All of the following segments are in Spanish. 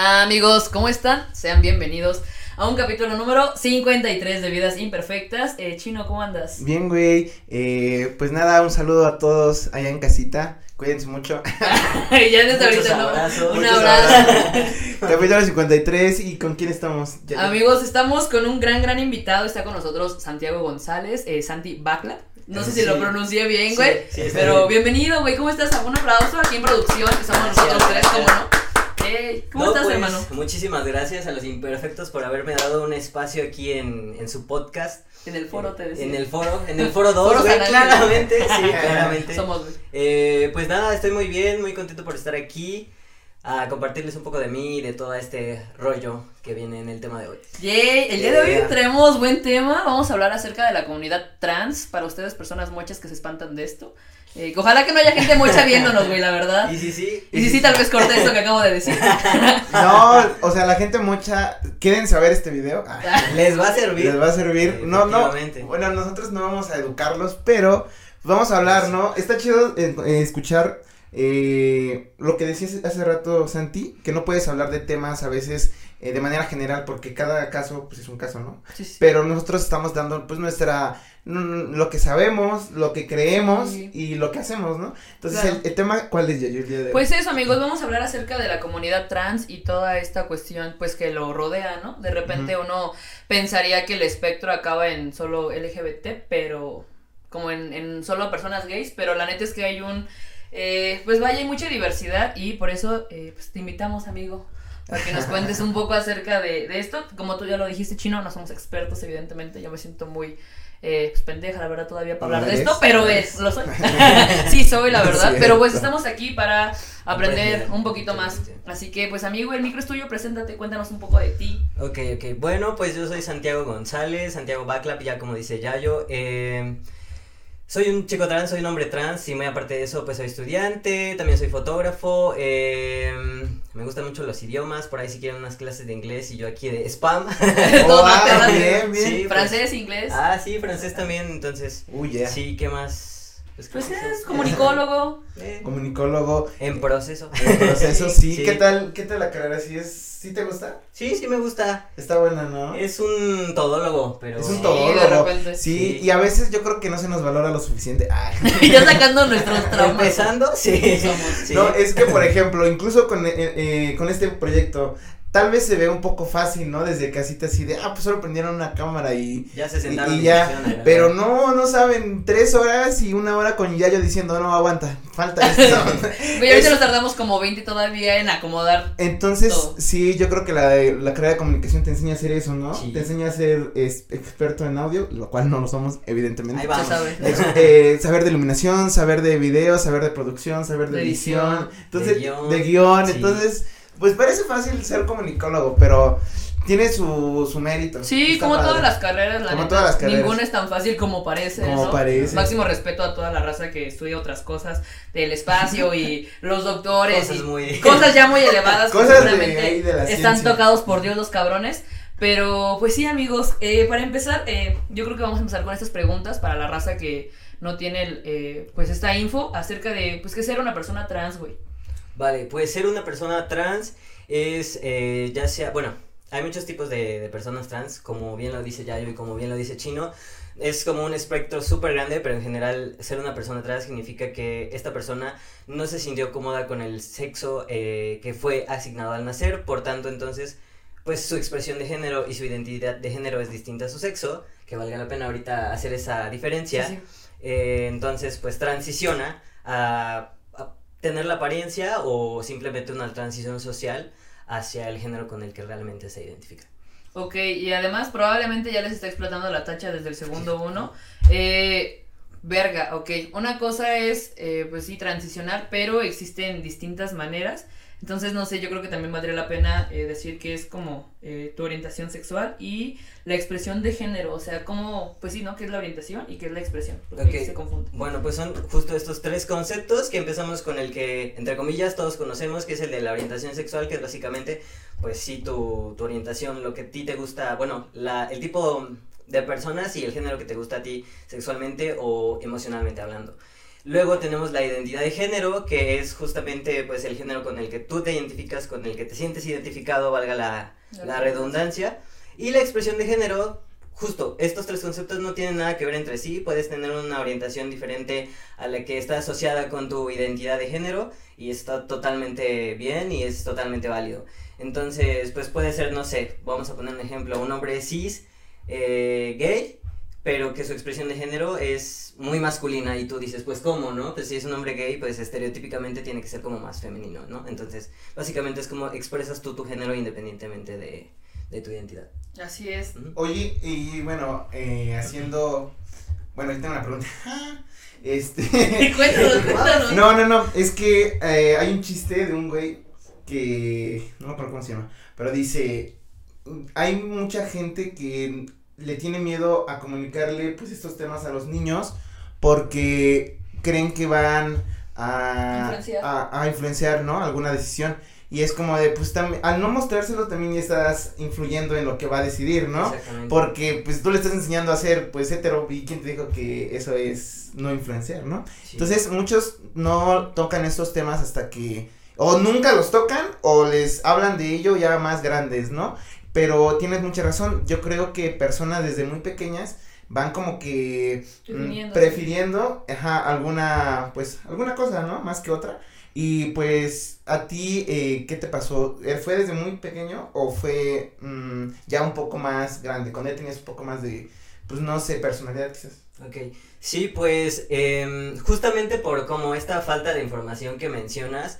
Amigos, ¿cómo están? Sean bienvenidos a un capítulo número 53 de Vidas Imperfectas. Eh, Chino, ¿cómo andas? Bien, güey. Eh, pues nada, un saludo a todos allá en casita. Cuídense mucho. ya desde Muchos ahorita, ¿no? abrazos. Un Muchos abrazo. Capítulo 53. ¿Y con quién estamos? Ya- Amigos, estamos con un gran, gran invitado. Está con nosotros Santiago González, eh, Santi Bacla. No sé si Sí. lo pronuncié bien, Sí, güey. sí, está pero bien. bienvenido, güey. ¿Cómo estás? Un aplauso aquí en producción, que somos nosotros tres, ¿cómo no? ¿Cómo No, estás, pues, hermano? Muchísimas gracias a los imperfectos por haberme dado un espacio aquí en, en su podcast. En el foro te decía. En el foro, en el foro 2, Foros güey, anales. claramente, sí, claramente. Somos, güey. Eh, pues nada, estoy muy bien, muy contento por estar aquí. A compartirles un poco de mí y de todo este rollo que viene en el tema de hoy. Yay, el día de hoy Yeah. traemos buen tema. Vamos a hablar acerca de la comunidad trans. Para ustedes, personas mochas que se espantan de esto. Eh, ojalá que no haya gente mocha viéndonos, güey, la verdad. Y sí, sí. Y sí, sí, tal vez corte esto que acabo de decir. No, o sea, la gente mucha. ¿Quieren saber este video? Ah, Les va a servir. les va a servir. No, no. Bueno, nosotros no vamos a educarlos, pero vamos a hablar, ¿no? Está chido eh, eh, escuchar eh, lo que decías hace rato, Santi, que no puedes hablar de temas a veces eh, de manera general, porque cada caso, pues es un caso, ¿no? Sí, sí. Pero nosotros estamos dando, pues, nuestra, lo que sabemos, lo que creemos Sí. y lo que hacemos, ¿no? Entonces, Claro. el, el tema, ¿cuál es, Yayo, el día de hoy? Pues eso, amigos, vamos a hablar acerca de la comunidad trans y toda esta cuestión, pues, que lo rodea, ¿no? De repente uno pensaría que el espectro acaba en solo LGBT, pero como en, en solo personas gays, pero la neta es que hay un, eh, pues vaya, hay mucha diversidad y por eso, eh, pues, te invitamos, amigo, para que nos cuentes un poco acerca de, de esto. Como tú ya lo dijiste, Chino, no somos expertos, evidentemente, yo me siento muy... Eh, pues pendeja, la verdad, todavía para hablar de esto, pero es, lo soy. sí, soy, la verdad. Pero pues estamos aquí para aprender un poquito más. Sí. Así que, pues, amigo, el micro es tuyo, preséntate, cuéntanos un poco de ti. Ok, ok. Bueno, pues yo soy Santiago González, Santiago Baclap, ya como dice Yayo. Eh, soy un chico trans, soy un hombre trans y muy aparte de eso, pues soy estudiante, también soy fotógrafo. eh, me gustan mucho los idiomas, por ahí si quieren unas clases de inglés y yo aquí de spam. Oh, ah, matemático. bien, bien. Sí, pues, Francés, inglés. ah, sí, francés también, entonces. Uy, ya. Sí, ¿qué más? Pues ¿qué más? es comunicólogo. Eh, Comunicólogo, en proceso. en proceso, sí. Sí. ¿Qué tal, qué tal la carrera? ¿Sí es, sí te gusta? Sí, sí me gusta. Está buena, ¿no? Es un todólogo, pero. Es un todólogo. Sí, Sí. y a veces yo creo que no se nos valora lo suficiente. Ay. ya sacando nuestros traumas. Empezando, sí. Somos. Sí. No, es que por ejemplo, incluso con, eh, eh, con este proyecto, tal vez se ve un poco fácil, ¿no? Desde casita así de, ah, pues solo prendieron una cámara y... Ya se sentaron y ya, pero no, no saben, tres horas y una hora con Yayo diciendo, no, aguanta, falta esto. Güey, ahorita Es- nos tardamos como 20 todavía en acomodar. Entonces, Todo. sí, yo creo que la, la carrera de comunicación te enseña a hacer eso, ¿no? Sí. Te enseña a ser es, experto en audio, lo cual no lo somos, evidentemente. Ahí vamos. Ex- eh, saber de iluminación, saber de video, saber de producción, saber de, De edición, edición. entonces De guion, de guion, sí. entonces pues parece fácil ser comunicólogo, pero tiene su, su mérito. Sí, Está como padre. todas las carreras, la Como neta, todas las carreras. ninguna es tan fácil como parece, Como ¿no? parece. Máximo respeto a toda la raza que estudia otras cosas del espacio y los doctores Cosas y muy. cosas ya muy elevadas Cosas de ahí de la están ciencia. tocados por Dios los cabrones. Pero pues sí, amigos, eh, para empezar, eh, yo creo que vamos a empezar con estas preguntas para la raza que no tiene el, eh, pues esta info acerca de pues que ser una persona trans, güey. Vale, pues ser una persona trans es eh, ya sea, bueno, hay muchos tipos de, de personas trans, como bien lo dice Yayo y como bien lo dice Chino. Es como un espectro súper grande, pero en general ser una persona trans significa que esta persona no se sintió cómoda con el sexo eh, que fue asignado al nacer, por tanto entonces pues su expresión de género y su identidad de género es distinta a su sexo, que valga la pena ahorita hacer esa diferencia. Sí, sí. Eh, entonces, pues transiciona a, a tener la apariencia o simplemente una transición social hacia el género con el que realmente se identifica. Ok, y además probablemente ya les está explotando la tacha desde el segundo uno. Eh, verga, ok. Una cosa es, eh, pues sí, transicionar, pero existen distintas maneras. Entonces, no sé, yo creo que también valdría la pena eh, decir que es como eh, tu orientación sexual y la expresión de género. O sea, como, pues sí, ¿no? ¿Qué es la orientación y qué es la expresión? Porque se confunde. Bueno, pues son justo estos tres conceptos que empezamos con el que, entre comillas, todos conocemos, que es el de la orientación sexual, que es básicamente, pues sí, tu, tu orientación, lo que a ti te gusta, bueno, la, el tipo de personas y el género que te gusta a ti sexualmente o emocionalmente hablando. Luego tenemos la identidad de género, que es justamente pues el género con el que tú te identificas, con el que te sientes identificado, valga la, la redundancia. Y la expresión de género, justo, estos tres conceptos no tienen nada que ver entre sí, puedes tener una orientación diferente a la que está asociada con tu identidad de género y está totalmente bien y es totalmente válido. Entonces, pues puede ser, no sé, vamos a poner un ejemplo, un hombre cis, eh, gay, pero que su expresión de género es muy masculina y tú dices, pues cómo, ¿no? Pues si es un hombre gay, pues estereotípicamente tiene que ser como más femenino, ¿no? Entonces, básicamente es como expresas tú tu género independientemente de, de tu identidad. Así es. Oye, y bueno, eh, haciendo, bueno, ahí tengo una pregunta. Este. cuéntanos, cuéntanos. No, no, no, es que eh, hay un chiste de un güey que, no me acuerdo cómo se llama, pero dice, hay mucha gente que le tiene miedo a comunicarle pues estos temas a los niños porque creen que van a Influenciar. a, a influenciar, ¿no? Alguna decisión. Y es como de, pues también, al no mostrárselo también ya estás influyendo en lo que va a decidir, ¿no? Exactamente. Porque pues tú le estás enseñando a ser pues hetero y quién te dijo que eso es no influenciar, ¿no? Sí. Entonces muchos no tocan estos temas hasta que o nunca los tocan o les hablan de ello ya más grandes, ¿no? Pero tienes mucha razón, yo creo que personas desde muy pequeñas van como que mm, prefiriendo ajá, alguna pues alguna cosa, ¿no? Más que otra. Y pues a ti, eh, ¿qué te pasó? ¿Eh, ¿Fue desde muy pequeño o fue mm, ya un poco más grande? Cuando ya tenías un poco más de, pues no sé, personalidad quizás. Ok, sí, pues em, justamente por como esta falta de información que mencionas,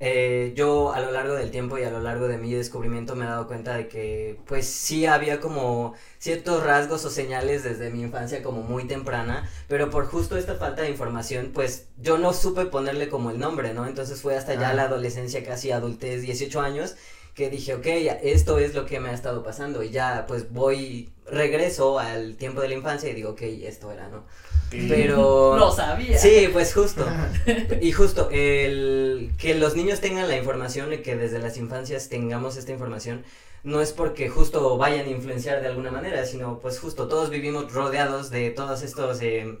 eh, yo a lo largo del tiempo y a lo largo de mi descubrimiento me he dado cuenta de que pues sí había como ciertos rasgos o señales desde mi infancia como muy temprana, pero por justo esta falta de información pues yo no supe ponerle como el nombre, ¿no? Entonces fue hasta ya Ah. la adolescencia, casi adultez, 18 años, que dije, ok, esto es lo que me ha estado pasando y ya pues voy, regreso al tiempo de la infancia y digo, ok, esto era, ¿no? Pero... Lo sabía. Sí, pues justo. Y justo, el que los niños tengan la información y que desde las infancias tengamos esta información, no es porque justo vayan a influenciar de alguna manera, sino pues justo todos vivimos rodeados de todos estos eh,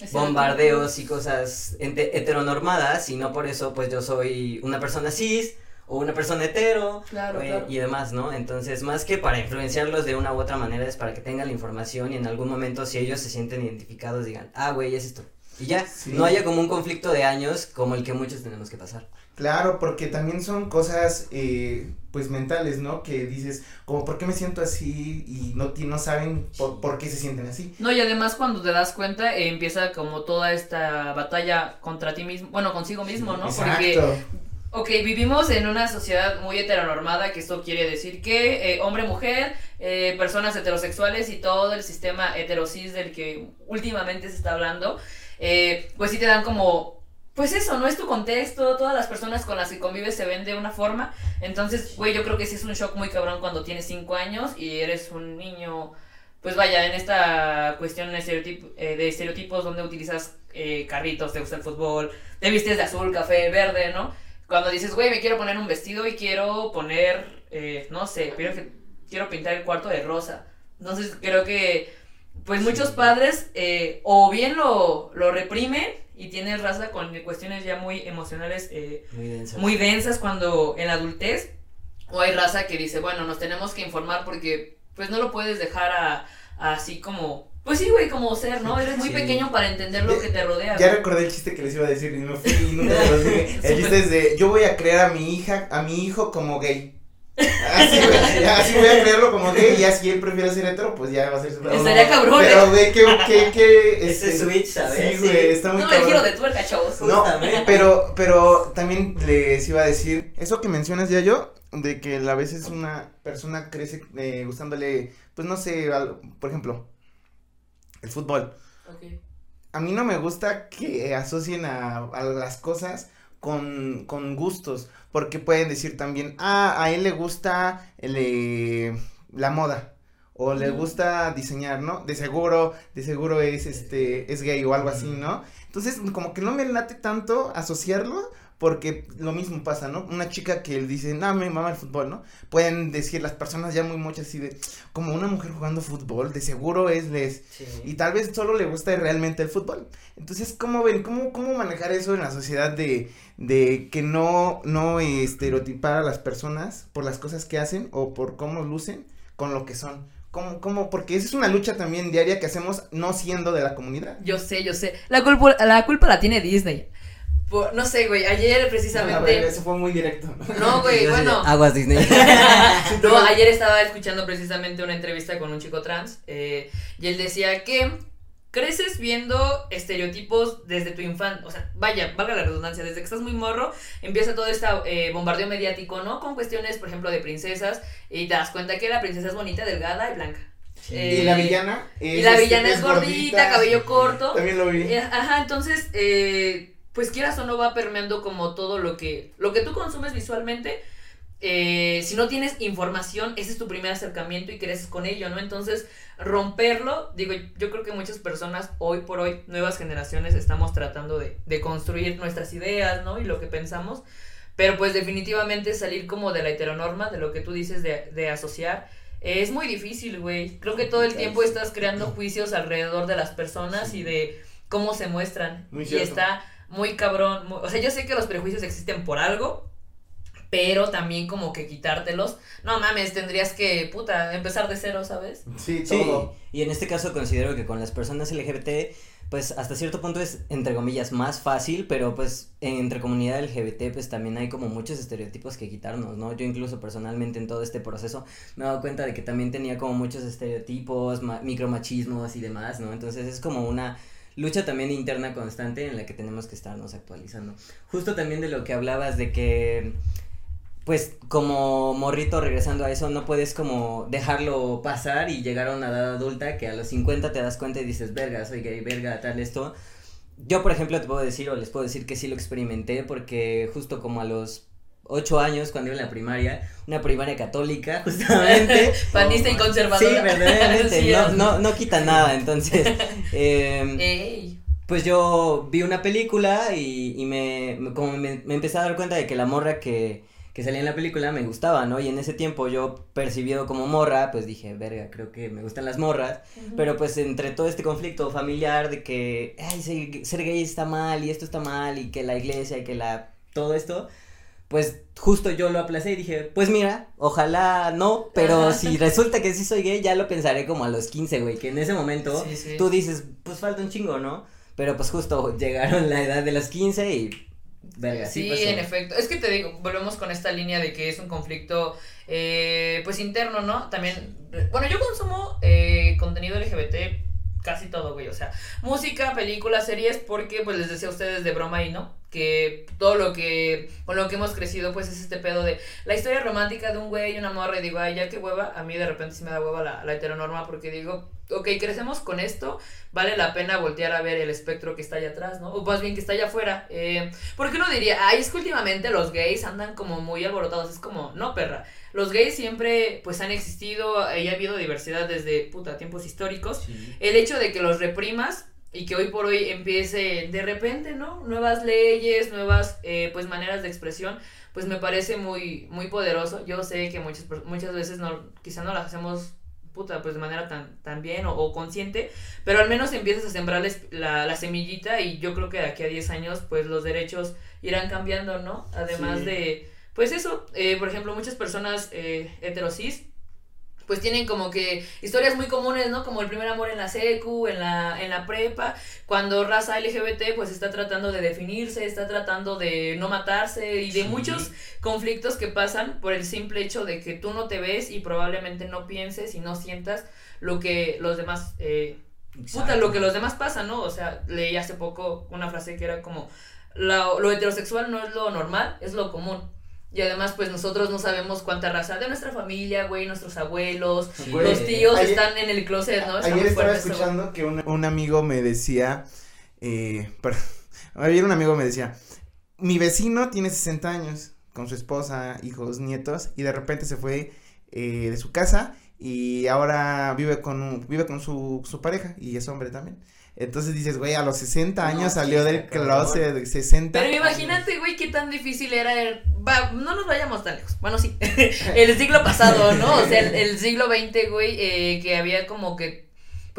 Es bombardeos y cosas heteronormadas y no por eso pues yo soy una persona cis o una persona hetero Claro, eh, claro. y demás, ¿no? Entonces, más que para influenciarlos de una u otra manera, es para que tengan la información y en algún momento, si ellos se sienten identificados, digan, ah, güey, es esto. Y ya, Sí. no haya como un conflicto de años como el que muchos tenemos que pasar. Claro, porque también son cosas, eh, pues, mentales, ¿no? Que dices, como, ¿por qué me siento así? Y no, ti- no saben por, por qué se sienten así. No, y además cuando te das cuenta eh, empieza como toda esta batalla contra ti mismo, bueno, consigo mismo, ¿no? Porque, Exacto. Ok, vivimos en una sociedad muy heteronormada, que esto quiere decir que eh, hombre-mujer, eh, personas heterosexuales y todo el sistema heterosis del que últimamente se está hablando, eh, pues sí te dan como... Pues eso, no es tu contexto, todas las personas con las que convives se ven de una forma. Entonces, güey, yo creo que sí es un shock muy cabrón cuando tienes 5 años y eres un niño pues vaya, en esta cuestión de, estereotip- eh, de estereotipos donde utilizas carritos, te gusta el fútbol, te vistes de azul, café, verde, ¿no? Cuando dices, güey, me quiero poner un vestido y quiero poner, eh, no sé, quiero, que- quiero pintar el cuarto de rosa. Entonces creo que, pues muchos padres eh, o bien lo, lo reprimen y tienes raza con cuestiones ya muy emocionales eh, Muy denso. muy densas cuando en la adultez o hay raza que dice, bueno, nos tenemos que informar porque pues no lo puedes dejar a, a así como, pues sí, güey, como ser, ¿no? Eres muy Sí. pequeño para entender lo que te rodea. Ya güey. recordé el chiste que les iba a decir y no fui y nunca los dije. El chiste es de, yo voy a crear a mi hija, a mi hijo como gay. Así, güey, así voy a crearlo como gay y así él prefiere ser hetero, pues ya va a ser su Estaría cabrón, Pero, ¿eh? güey, que, que, que, Ese este, switch, ¿sabes? Sí, güey, está muy No, el cabrón. giro de tuerca, chavos. No, Justamente. pero, pero también les iba a decir, eso que mencionas ya yo, de que a veces una persona crece eh, gustándole, pues no sé, por ejemplo, el fútbol. A mí no me gusta que asocien a, a las cosas con, con gustos, porque pueden decir también, ah, a él le gusta el, eh, la moda, o le gusta diseñar, ¿no? De seguro, de seguro es este, es gay o algo así, ¿no? Entonces, como que no me late tanto asociarlo, porque lo mismo pasa, ¿no? Una chica que dice, no, me mama el fútbol, ¿no? Pueden decir las personas ya muy muchas así de, como una mujer jugando fútbol, de seguro es les. Y tal vez solo le gusta realmente el fútbol. Entonces, ¿cómo ven? ¿Cómo, cómo manejar eso en la sociedad de, de que no, no estereotipar a las personas por las cosas que hacen o por cómo lucen con lo que son? ¿Cómo, cómo? Porque esa es una lucha también diaria que hacemos no siendo de la comunidad. Yo sé, yo sé. La culpa, la culpa la tiene Disney no sé, güey, ayer precisamente. eso fue muy directo. No, güey, bueno. Aguas Disney. no, ayer estaba escuchando precisamente una entrevista con un chico trans eh, y él decía que creces viendo estereotipos desde tu infancia, o sea, vaya, valga la redundancia, desde que estás muy morro, empieza todo este eh, bombardeo mediático, ¿no? Con cuestiones, por ejemplo, de princesas y te das cuenta que la princesa es bonita, delgada y blanca. y la villana es, y la villana es, gordita, cabello corto. También lo vi. Eh, ajá, entonces, eh, pues quieras o no va permeando como todo lo que, lo que tú consumes visualmente. Eh, si no tienes información, ese es tu primer acercamiento y creces con ello, ¿no? Entonces, romperlo, digo, yo creo que muchas personas hoy por hoy, nuevas generaciones, estamos tratando de, de construir nuestras ideas, ¿no? Y lo que pensamos, pero pues definitivamente salir como de la heteronorma, de lo que tú dices de, de asociar, es muy difícil, güey. Creo que todo el tiempo estás creando juicios alrededor de las personas y de cómo se muestran. y está muy cabrón. o sea, yo sé que los prejuicios existen por algo, pero también como que quitártelos. No mames, tendrías que, puta, empezar de cero, ¿sabes? Sí, todo. y en este caso considero que con las personas LGBT, pues hasta cierto punto es, entre comillas, más fácil, pero pues entre comunidad LGBT, pues también hay como muchos estereotipos que quitarnos, ¿no? Yo incluso personalmente en todo este proceso me he dado cuenta de que también tenía como muchos estereotipos, micromachismos y demás, ¿no? Entonces es como una lucha también interna constante en la que tenemos que estarnos actualizando. Justo también de lo que hablabas de que pues como morrito regresando a eso no puedes como dejarlo pasar y llegar a una edad adulta que a los 50 te das cuenta y dices, verga, soy gay, verga, tal esto. Yo, por ejemplo, te puedo decir o les puedo decir que sí lo experimenté porque justo como a los ocho años cuando iba en la primaria, una primaria católica, justamente. Panista y conservadora. Sí, verdaderamente, no, no, no quita nada, entonces. Eh, Pues yo vi una película y, y me, como me, me, empecé a dar cuenta de que la morra que, que salía en la película me gustaba, ¿no? Y en ese tiempo yo percibido como morra, pues dije, verga, creo que me gustan las morras, pero pues entre todo este conflicto familiar de que, ay, ser, ser gay está mal y esto está mal y que la iglesia y que la, todo esto, pues justo yo lo aplacé y dije, pues mira, ojalá no, pero si resulta que sí soy gay, ya lo pensaré como a los 15, güey, que en ese momento tú dices, pues falta un chingo, ¿no? Pero pues justo llegaron la edad de los 15 y... Verga, sí, en efecto. Es que te digo, volvemos con esta línea de que es un conflicto, eh, pues interno, ¿no? También, bueno, yo consumo eh, contenido LGBT casi todo, güey, o sea, música, películas, series, porque pues les decía a ustedes de broma y no, que todo lo que, con lo que hemos crecido, pues es este pedo de la historia romántica de un güey y una morra, y digo, ay, ya qué hueva, a mí de repente sí me da hueva la, la heteronorma, porque digo, ok, crecemos con esto, vale la pena voltear a ver el espectro que está allá atrás, ¿no? O más bien que está allá afuera. Eh, ¿Por qué uno diría, ay, es que últimamente los gays andan como muy alborotados? Es como, no, perra. Los gays siempre, pues, han existido y ha habido diversidad desde, puta, tiempos históricos. El hecho de que los reprimas y que hoy por hoy empiece de repente, ¿no? Nuevas leyes, nuevas, eh, pues, maneras de expresión, pues me parece muy, muy poderoso. Yo sé que muchas, muchas veces no, quizá no las hacemos puta, pues de manera tan, tan bien o, consciente, pero al menos empiezas a sembrarles la, la, semillita y yo creo que de aquí a 10 años, pues los derechos irán cambiando, ¿no? Además de, pues eso, eh, por ejemplo, muchas personas eh, heterosis pues tienen como que historias muy comunes, ¿no? Como el primer amor en la secu, en la, en la prepa, cuando raza LGBT pues está tratando de definirse, está tratando de no matarse y de muchos conflictos que pasan por el simple hecho de que tú no te ves y probablemente no pienses y no sientas lo que los demás... Eh, puta, lo que los demás pasan, ¿no? O sea, leí hace poco una frase que era como, lo heterosexual no es lo normal, es lo común. Y además, pues nosotros no sabemos cuánta raza de nuestra familia, güey, nuestros abuelos, los tíos están en el closet, ¿no? ayer estaba escuchando que un, un, amigo me decía, eh, ayer un amigo me decía, mi vecino tiene 60 años con su esposa, hijos, nietos, y de repente se fue eh, de su casa y ahora vive con, vive con su, su pareja y es hombre también. Entonces dices, güey, a los 60 años No, salió sí, del closet de 60. Pero imagínate, güey, qué tan difícil era el... Va, no nos vayamos tan lejos. Bueno, sí. el siglo pasado, ¿no? O sea, el, el siglo XX, güey, eh, que había como que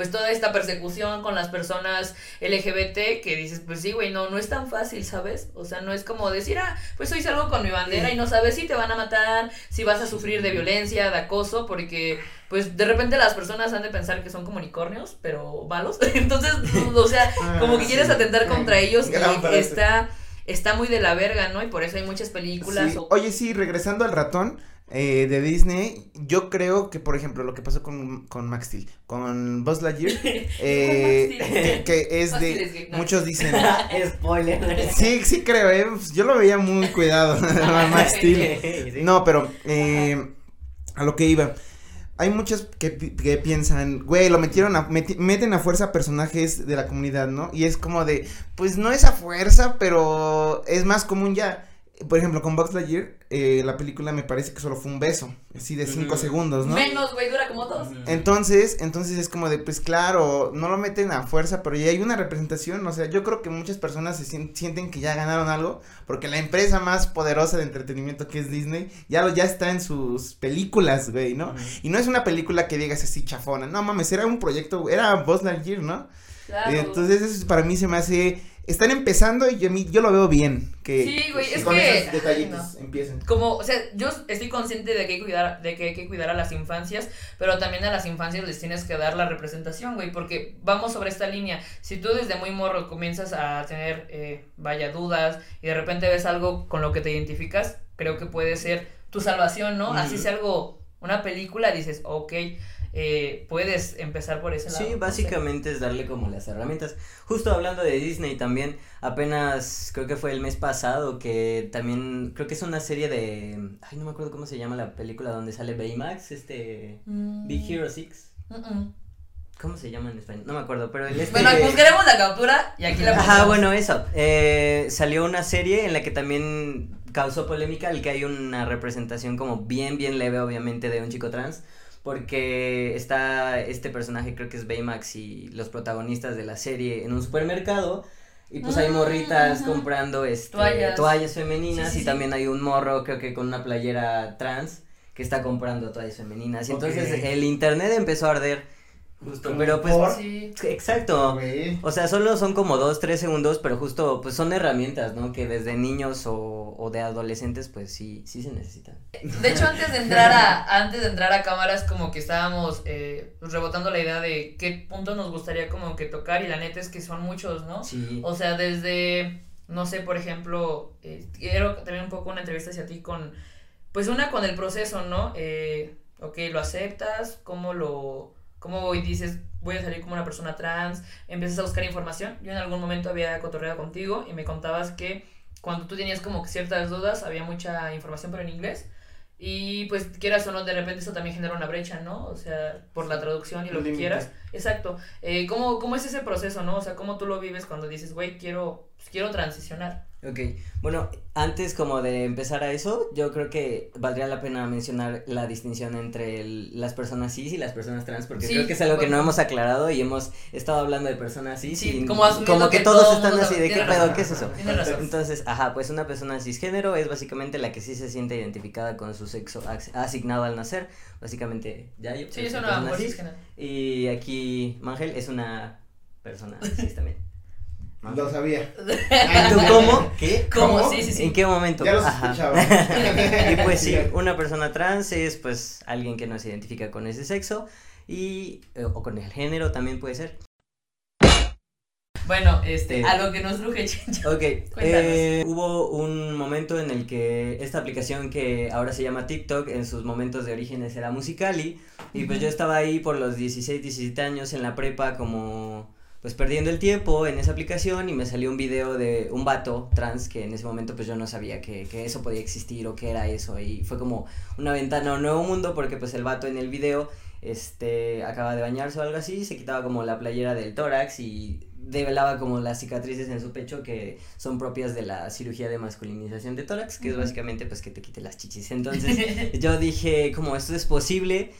pues toda esta persecución con las personas LGBT que dices, pues sí, güey, no, no es tan fácil, ¿sabes? O sea, no es como decir, ah, pues hoy salgo con mi bandera y no sabes si te van a matar, si vas a sufrir de violencia, de acoso, porque pues de repente las personas han de pensar que son como unicornios, pero malos. Entonces, o sea, como que Ah, quieres atentar contra ellos y está está muy de la verga, ¿no? Y por eso hay muchas películas Sí. o- Oye, sí, regresando al ratón eh, de Disney, yo creo que, por ejemplo, lo que pasó con, con Max Steel, con Buzz Lightyear, eh, que, que es de, muchos dicen, Spoiler. sí, sí creo, eh, pues, yo lo veía muy cuidado, a Max Steel. No, pero eh, a lo que iba. Hay muchos que, que piensan, güey, lo metieron a, meti- meten a fuerza a personajes de la comunidad, ¿no? Y es como de, pues no es a fuerza, pero es más común ya. Por ejemplo, con Buzz Lightyear, eh, la película me parece que solo fue un beso, así de cinco Ujú. segundos, ¿no? Menos, güey, dura como dos. Entonces, entonces es como de, pues claro, no lo meten a fuerza, pero ya hay una representación, o sea, yo creo que muchas personas se sien- sienten que ya ganaron algo, porque la empresa más poderosa de entretenimiento que es Disney, ya lo, ya está en sus películas, güey, ¿no? Y no es una película que digas así chafona, no mames, era un proyecto, era Buzz Lightyear, ¿no? Claro. Entonces eso para mí se me hace, están empezando y yo, yo lo veo bien, que Sí, güey, es con que- esos detallitos empiecen. como, o sea, yo estoy consciente de que hay que cuidar, de que hay que cuidar a las infancias, pero también a las infancias les tienes que dar la representación, güey, porque vamos sobre esta línea. Si tú desde muy morro comienzas a tener, eh, vaya, dudas y de repente ves algo con lo que te identificas, creo que puede ser tu salvación, ¿no? Así sea algo, una película, dices, ok, eh, puedes empezar por ese lado. Sí, no sé. básicamente es darle como las herramientas. Justo hablando de Disney también, apenas creo que fue el mes pasado que también creo que es una serie de ay no me acuerdo cómo se llama la película donde sale Baymax, este Mm. Big Hero 6. Mm, mm. ¿Cómo se llama en español? No me acuerdo, pero el este Bueno, buscaremos la captura y aquí la Ajá, bueno, eso. Eh, salió una serie en la que también causó polémica el que hay una representación como bien, bien leve, obviamente, de un chico trans. Porque está este personaje, creo que es Baymax, y los protagonistas de la serie en un supermercado. Y pues hay Ah, morritas ajá. comprando este, Toallas. toallas. femeninas. Sí, sí, y sí. también hay un morro, creo que con una playera trans, que está comprando toallas femeninas. Y entonces el internet empezó a arder. Justo, pero pues. por- Sí. Exacto. O sea, solo son como dos, tres segundos, pero justo, pues son herramientas, ¿no? Que desde niños o, o de adolescentes, pues sí, sí se necesitan. De hecho, antes de entrar a, antes de entrar a cámaras, como que estábamos eh, pues, rebotando la idea de qué puntos nos gustaría como que tocar, y la neta es que son muchos, ¿no? Sí. O sea, desde, no sé, por ejemplo, eh, quiero también un poco una entrevista hacia ti con, pues una con el proceso, ¿no? Eh, ok, lo aceptas, cómo lo, cómo hoy dices, voy a salir como una persona trans, empiezas a buscar información. Yo en algún momento había cotorreado contigo y me contabas que cuando tú tenías como ciertas dudas, había mucha información pero en inglés. Y pues quieras o no, de repente eso también genera una brecha, ¿no? O sea, por la traducción y lo que quieras. Exacto. Eh, ¿cómo, ¿Cómo es ese proceso, no? O sea, ¿cómo tú lo vives cuando dices, güey, quiero, pues, quiero transicionar? Ok, bueno, antes como de empezar a eso, yo creo que valdría la pena mencionar la distinción entre el- las personas cis y las personas trans, porque Sí, creo que es algo que no hemos aclarado y hemos estado hablando de personas cis Sí, y como que, que todos todo están así de qué pedo, qué es eso. Entonces, ajá, pues una persona cisgénero es básicamente la que sí se siente identificada con su sexo as- asignado al nacer, básicamente ya yo. Sí, es eso no cis. cisgénero. Y aquí Mangel es una persona cis también. Lo sabía. ¿Tú cómo? ¿Qué? ¿Cómo? ¿Cómo? Sí, sí, sí. ¿En qué momento? Ya lo sospechaba. y pues sí, una persona trans es pues alguien que no se identifica con ese sexo y eh, o con el género también puede ser. Bueno, este, Eh. a lo que nos truje. Ok, Cuéntanos. eh, hubo un momento en el que esta aplicación que ahora se llama TikTok en sus momentos de orígenes era Musicali y pues yo estaba ahí por los 16, 17 años en la prepa como pues perdiendo el tiempo en esa aplicación y me salió un video de un vato trans que en ese momento pues yo no sabía que, que eso podía existir o que era eso. Y fue como una ventana a un nuevo mundo porque pues el vato en el video este acaba de bañarse o algo así, se quitaba como la playera del tórax y develaba como las cicatrices en su pecho que son propias de la cirugía de masculinización de tórax, que es básicamente pues que te quite las chichis. Entonces yo dije como esto es posible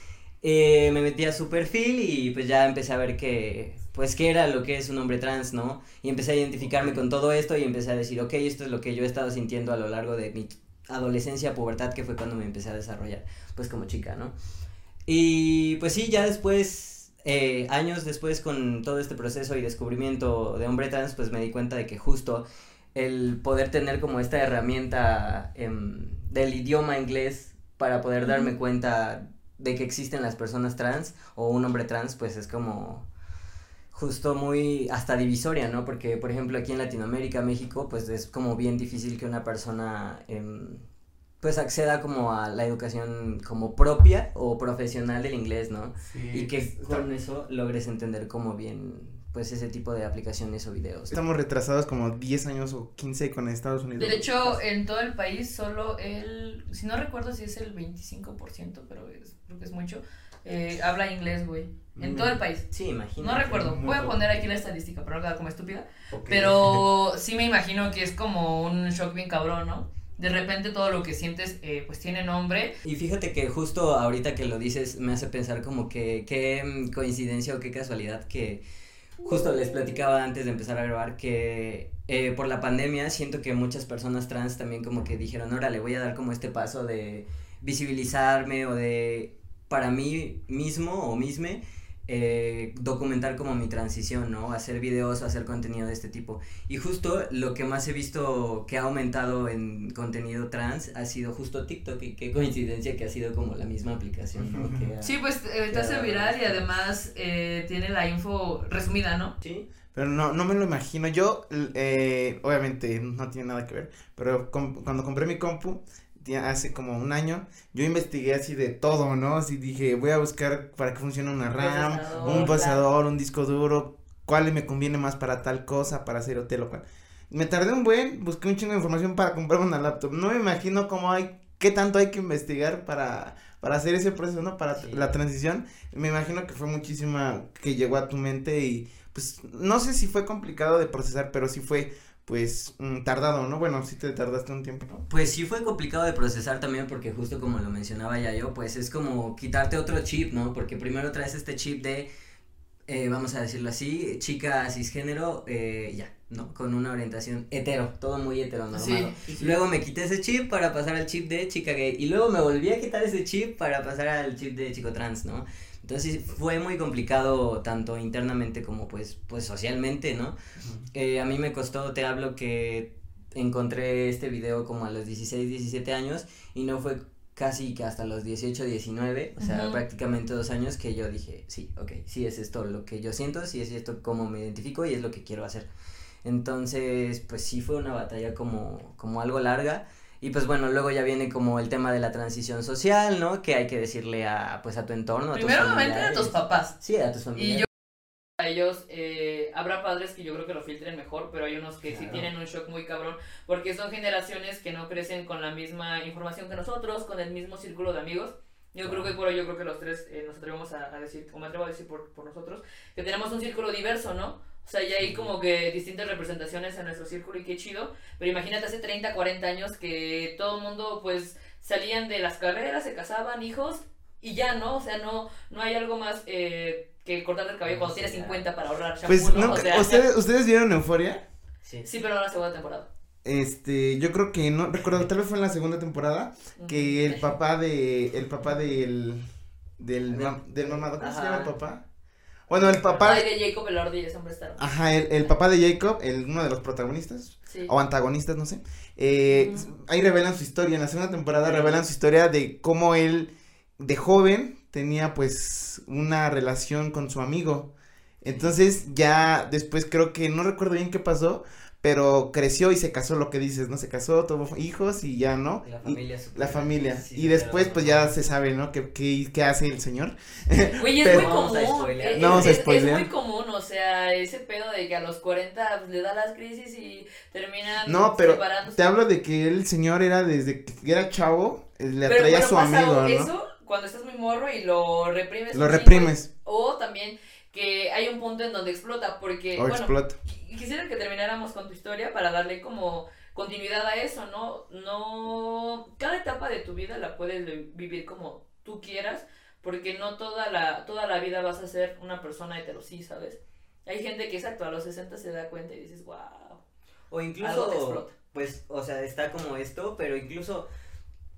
eh, me metí a su perfil y pues ya empecé a ver que, pues qué era lo que es un hombre trans, ¿no? Y empecé a identificarme con todo esto y empecé a decir, ok, esto es lo que yo he estado sintiendo a lo largo de mi adolescencia, pubertad, que fue cuando me empecé a desarrollar, pues como chica, ¿no? Y pues sí, ya después, eh, años después con todo este proceso y descubrimiento de hombre trans, pues me di cuenta de que justo el poder tener como esta herramienta em, del idioma inglés para poder darme cuenta de que existen las personas trans o un hombre trans, pues es como justo muy hasta divisoria, ¿no? Porque, por ejemplo, aquí en Latinoamérica, México, pues es como bien difícil que una persona em, pues acceda como a la educación como propia o profesional del inglés, ¿no? y que con eso logres entender como bien pues ese tipo de aplicaciones o videos. Estamos retrasados como 10 años o 15 con Estados Unidos. De hecho, en todo el país solo el, si no recuerdo si es el 25%, pero es, creo que es mucho, eh, habla inglés, güey. En Mm. todo el país. Sí, imagínate. No recuerdo, voy a poner aquí la estadística para no quedar como estúpida. Ok. Pero sí me imagino que es como un shock bien cabrón, ¿no? De repente todo lo que sientes, eh, pues tiene nombre. Y fíjate que justo ahorita que lo dices me hace pensar como que qué mm, coincidencia o qué casualidad que justo les platicaba antes de empezar a grabar que eh, por la pandemia siento que muchas personas trans también como que dijeron, órale, voy a dar como este paso de visibilizarme o de para mí mismo o misme eh, documentar como mi transición, ¿no? Hacer videos o hacer contenido de este tipo. Y justo lo que más he visto que ha aumentado en contenido trans ha sido justo TikTok y qué coincidencia que ha sido como la misma aplicación, ¿no? Que ha- Sí, pues eh, te hace viral y además eh, tiene la info resumida, ¿no? Sí. Pero no, no me lo imagino. Yo, eh, obviamente, no tiene nada que ver. Pero com- cuando compré mi compu, hace como un año, yo investigué así de todo, ¿no? Así dije, voy a buscar para que funcione una RAM, Procesador, un claro. procesador, un disco duro, cuál me conviene más para tal cosa, para hacer hotel o cual. Me tardé un buen, busqué un chingo de información para comprar una laptop. No me imagino cómo hay, qué tanto hay que investigar para, para hacer ese proceso, ¿no? Para Sí. la transición. Me imagino que fue muchísima que llegó a tu mente y pues no sé si fue complicado de procesar, pero sí fue pues mm, tardado, ¿no? Bueno, sí te tardaste un tiempo, ¿no? Pues sí fue complicado de procesar también porque justo como lo mencionaba ya yo, pues es como quitarte otro chip, ¿no? Porque primero traes este chip de, eh, vamos a decirlo así, chica cisgénero, eh, ya, ¿no? Con una orientación hetero, todo muy heteronormado. Sí, Y Luego me quité ese chip para pasar al chip de chica gay y luego me volví a quitar ese chip para pasar al chip de chico trans, ¿no? Entonces fue muy complicado tanto internamente como pues, pues socialmente, ¿no? Eh, a mí me costó, te hablo que encontré este video como a los 16, 17 años y no fue casi que hasta los 18, 19, o sea, Ujú. prácticamente dos años que yo dije, sí, ok, sí es esto lo que yo siento, sí es esto como me identifico y es lo que quiero hacer. Entonces, pues sí fue una batalla como, como algo larga. Y pues bueno, luego ya viene como el tema de la transición social, ¿no? Que hay que decirle a, pues a tu entorno, a tus Primero obviamente a tus papás. Sí, a tus Y familiares. yo a ellos eh, habrá padres que yo creo que lo filtren mejor, pero hay unos que sí tienen un shock muy cabrón porque son generaciones que no crecen con la misma información que nosotros, con el mismo círculo de amigos. Yo creo que por ello yo creo que los tres eh, nos atrevemos a, a decir, o me atrevo a decir por, por nosotros, que tenemos un círculo diverso, ¿no? O sea, ya hay como que distintas representaciones en nuestro círculo y qué chido. Pero imagínate hace 30, 40 años que todo el mundo pues salían de las carreras, se casaban, hijos y ya, ¿no? O sea, no, no hay algo más eh, que cortarte el cabello cuando tienes ya. 50 para ahorrar shampoo, Pues ¿no? nunca, O sea, ¿ustedes, ¿ustedes vieron Euforia? Sí. Sí, pero no la segunda temporada. Este, yo creo que no recuerdo, tal vez fue en la segunda temporada que el papá de el papá del del Del- mam- del mamado, ¿cómo se llama el papá? Bueno, el papá Ay, de Jacob Elordi es hombre star. Ajá, el, el papá de Jacob, el uno de los protagonistas Sí. o antagonistas, no sé. Eh. Ahí revelan su historia, en la segunda temporada revelan su historia de cómo él de joven tenía pues una relación con su amigo. Entonces ya después creo que no recuerdo bien qué pasó, pero creció y se casó lo que dices, ¿no? Se casó, tuvo hijos y ya, ¿no? La familia. la familia. sí, y después pues ya se sabe, ¿no? ¿Qué, qué, qué hace el señor? Güey, es Pero- muy No vamos a común. spoilear. eh, No vamos a es, es muy común, o sea, ese pedo de que a los 40 pues, le da las crisis y terminan No, pero separándose. Te hablo de que el señor era desde que era chavo, eh, le atraía a su pasa amigo, ¿no? eso cuando estás muy morro y lo reprimes. Lo reprimes O también que hay un punto en donde explota, porque, bueno, explota. qu- quisiera que termináramos con tu historia para darle como continuidad a eso, ¿no? No, cada etapa de tu vida la puedes vi- vivir como tú quieras, porque no toda la, toda la vida vas a ser una persona heterosí, ¿sabes? Hay gente que exacto, a los 60 se da cuenta y dices, wow. O Algo te incluso, explota. pues, o sea, está como esto, pero incluso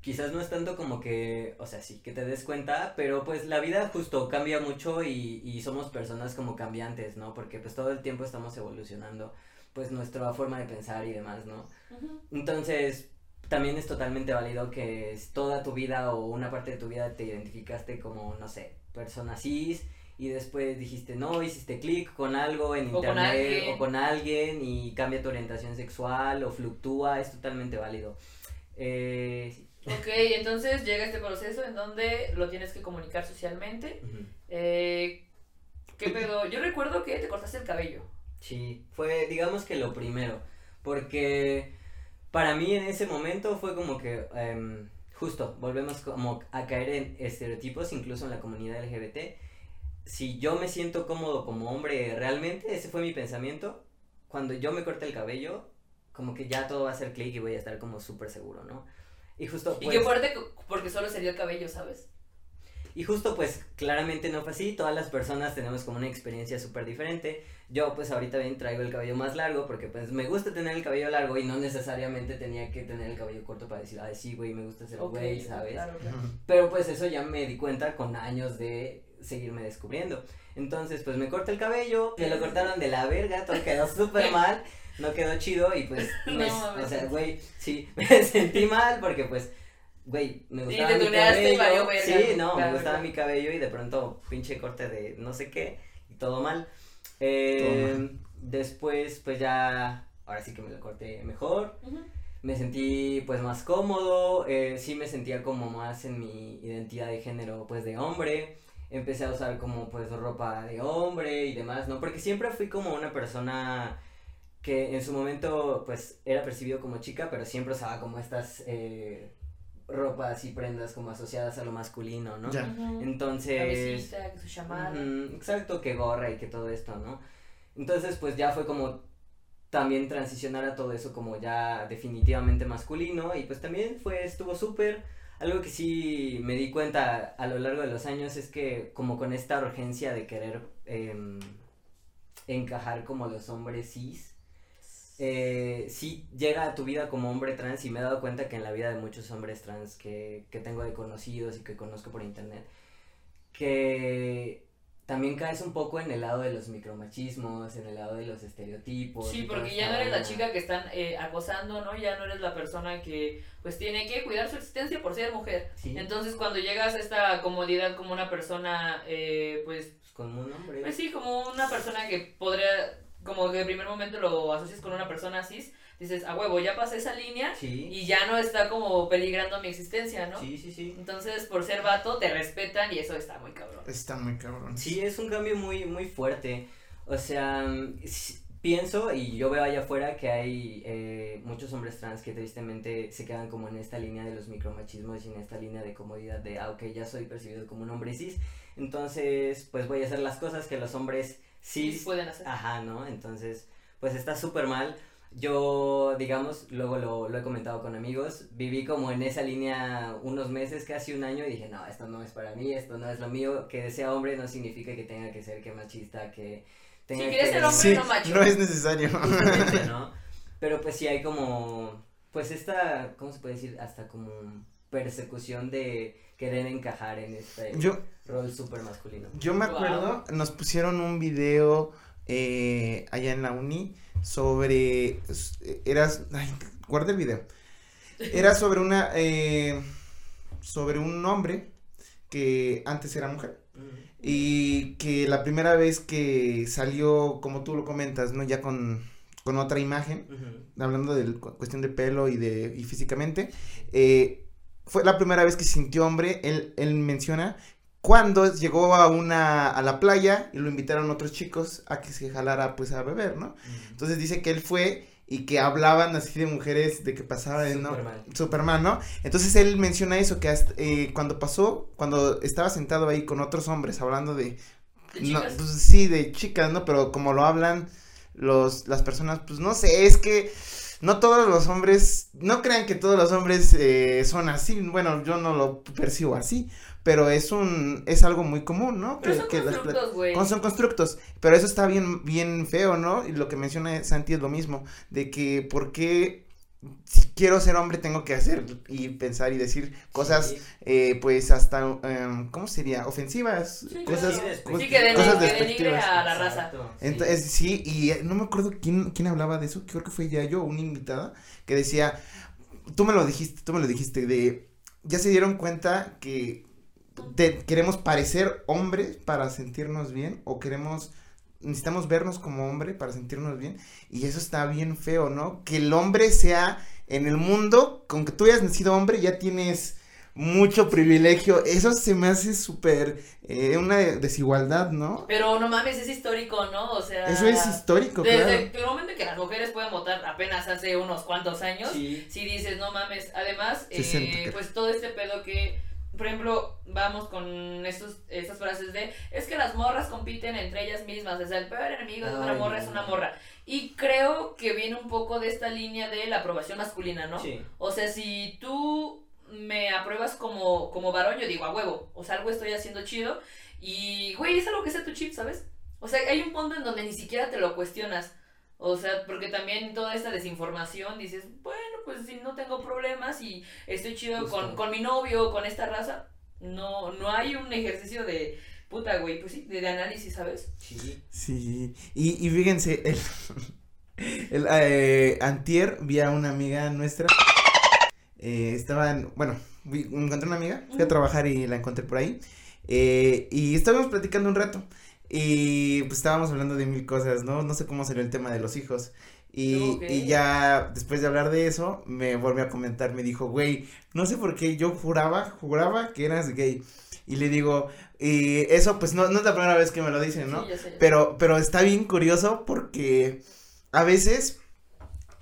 quizás no es tanto como que, o sea, sí, que te des cuenta, pero pues la vida justo cambia mucho y, y somos personas como cambiantes, ¿no? Porque pues todo el tiempo estamos evolucionando, pues nuestra forma de pensar y demás, ¿no? Entonces, también es totalmente válido que toda tu vida o una parte de tu vida te identificaste como, no sé, persona cis y después dijiste no, hiciste clic con algo en O internet o con alguien y cambia tu orientación sexual o fluctúa, es totalmente válido. Eh, sí. Ok, entonces llega este proceso en donde lo tienes que comunicar socialmente. Ujú. Eh, ¿Qué pedo? Yo recuerdo que te cortaste el cabello. Sí, fue digamos que lo primero, porque para mí en ese momento fue como que em, justo volvemos como a caer en estereotipos incluso en la comunidad LGBT. Si yo me siento cómodo como hombre realmente, ese fue mi pensamiento, cuando yo me corte el cabello, como que ya todo va a ser clic y voy a estar como súper seguro, ¿no? Y justo Y pues, qué fuerte porque solo sería el cabello, ¿sabes? y justo pues claramente no fue así, todas las personas tenemos como una experiencia súper diferente. Yo pues ahorita bien traigo el cabello más largo porque pues me gusta tener el cabello largo y no necesariamente tenía que tener el cabello corto para decir, ay sí, güey, me gusta ser güey, ¿sabes? claro, claro. Pero pues eso ya me di cuenta con años de seguirme descubriendo. Entonces pues me corté el cabello, me lo cortaron de la verga, todo quedó súper mal, no quedó chido y pues, me- No o sea, güey, sí, me sentí mal porque pues, güey, me gustaba te mi y cabello. valió verga, Sí, ¿no? Claro, me gustaba claro. mi cabello y de pronto pinche corte de no sé qué y todo mal. Eh, Después pues ya, ahora sí que me lo corté mejor me sentí pues más cómodo, eh, sí me sentía como más en mi identidad de género pues de hombre, empecé a usar como pues ropa de hombre y demás, ¿no? Porque siempre fui como una persona que en su momento pues era percibido como chica, pero siempre usaba como estas eh, ropas y prendas como asociadas a lo masculino, ¿no? Ya. Entonces... Cabecita, su chamada. Ujú, exacto, que gorra y que todo esto, ¿no? Entonces, pues ya fue como también transicionar a todo eso como ya definitivamente masculino y pues también fue, estuvo súper. Algo que sí me di cuenta a lo largo de los años es que como con esta urgencia de querer em, encajar como los hombres cis, eh, sí llega a tu vida como hombre trans y me he dado cuenta que en la vida de muchos hombres trans que, que tengo de conocidos y que conozco por internet, que también caes un poco en el lado de los micromachismos, en el lado de los estereotipos. Sí, porque ya no eres la chica que están eh, acosando, ¿no? Ya no eres la persona que pues tiene que cuidar su existencia por ser mujer. Sí, Entonces cuando llegas a esta comodidad como una persona, eh, pues, pues como un hombre. pues sí, como una persona que podría, como que de primer momento lo asocias con una persona cis, dices, a huevo, ya pasé esa línea Sí, y ya no está como peligrando mi existencia, ¿no? sí, sí, sí. Entonces por ser vato te respetan y eso está muy cabrón. Está muy cabrón. Sí, es un cambio muy, muy fuerte. O sea, pienso y yo veo allá afuera que hay eh, muchos hombres trans que tristemente se quedan como en esta línea de los micromachismos y en esta línea de comodidad de, ah, ok, ya soy percibido como un hombre cis, entonces pues voy a hacer las cosas que los hombres Sí, pueden hacer. Ajá, ¿no? Entonces, pues está súper mal. Yo, digamos, luego lo, lo he comentado con amigos, viví como en esa línea unos meses, casi un año, y dije, no, esto no es para mí, esto no es lo mío, que sea hombre no significa que tenga que ser que machista, que tenga Si que... quieres ser hombre, Sí, no macho. no es necesario. Pero pues sí hay como, pues esta, ¿cómo se puede decir? Hasta como persecución de querer encajar en este Yo, rol súper masculino. yo me Wow. acuerdo, nos pusieron un video eh, allá en la uni sobre, s- eras, ay, guarda el video, era sobre una, eh, sobre un hombre que antes era mujer. Y que la primera vez que salió, como tú lo comentas, ¿no? Ya con, con otra imagen, hablando de cu- cuestión de pelo y de y físicamente, eh, fue la primera vez que sintió hombre, él, él menciona, cuando llegó a una, a la playa y lo invitaron otros chicos a que se jalara pues a beber, ¿no? Entonces dice que él fue y que hablaban así de mujeres de que pasaba de, ¿no? Superman. Superman, ¿no? Entonces él menciona eso, que hasta, eh, cuando pasó, cuando estaba sentado ahí con otros hombres hablando de... De no, chicas. pues, sí, de chicas, ¿no? Pero como lo hablan los, las personas, pues no sé, es que no todos los hombres, no crean que todos los hombres eh, son así, bueno, yo no lo percibo así, pero es un, es algo muy común, ¿no? Pero que, son que constructos, güey. son constructos, pero eso está bien, bien feo, ¿no? Y lo que menciona Santi es lo mismo, de que por qué si quiero ser hombre tengo que hacer y pensar y decir cosas, Sí. eh, pues hasta, em, ¿cómo sería? Ofensivas, Sí, cosas, Sí, que denigre- cosas que denigre despectivas. a la raza. Entonces, sí, y eh, no me acuerdo quién, quién hablaba de eso, creo que fue ya yo, una invitada, que decía, tú me lo dijiste, tú me lo dijiste, de, ya se dieron cuenta que te- queremos parecer hombres para sentirnos bien, o queremos, necesitamos vernos como hombre para sentirnos bien, y eso está bien feo, ¿no? Que el hombre sea en el mundo, con que tú hayas nacido hombre, ya tienes mucho privilegio, eso se me hace súper, eh, una desigualdad, ¿no? Pero no mames, es histórico, ¿no? O sea. Eso es histórico, Desde claro. el momento en que las mujeres pueden votar apenas hace unos cuantos años, Sí. si dices, no mames, además, 60, eh, pues todo este pedo que, por ejemplo, vamos con estos, estas frases de, es que las morras compiten entre ellas mismas, o sea, el peor enemigo de una morra es una morra. Y creo que viene un poco de esta línea de la aprobación masculina, ¿no? Sí. O sea, si tú me apruebas como, como varón, yo digo, a huevo, o sea, algo estoy haciendo chido y, güey, es algo que sea tu chip, ¿sabes? O sea, hay un punto en donde ni siquiera te lo cuestionas. O sea, porque también toda esta desinformación dices, bueno, pues si no tengo problemas y estoy chido con, con mi novio, con esta raza, no, no hay un ejercicio de puta, güey, pues sí, de, de análisis, ¿sabes? Sí. Sí, y, y fíjense, el, el eh, antier vi a una amiga nuestra, eh, estaban, bueno, vi- encontré una amiga, fui a trabajar y la encontré por ahí, eh, y estábamos platicando un rato, y pues estábamos hablando de mil cosas, ¿no? No sé cómo salió el tema de los hijos, y, y ya después de hablar de eso, me volvió a comentar, me dijo, güey, no sé por qué yo juraba, juraba que eras gay, y le digo, y eso pues no, no es la primera vez que me lo dicen, ¿no? Sí, ya sé, ya sé. Pero, pero está bien curioso porque a veces,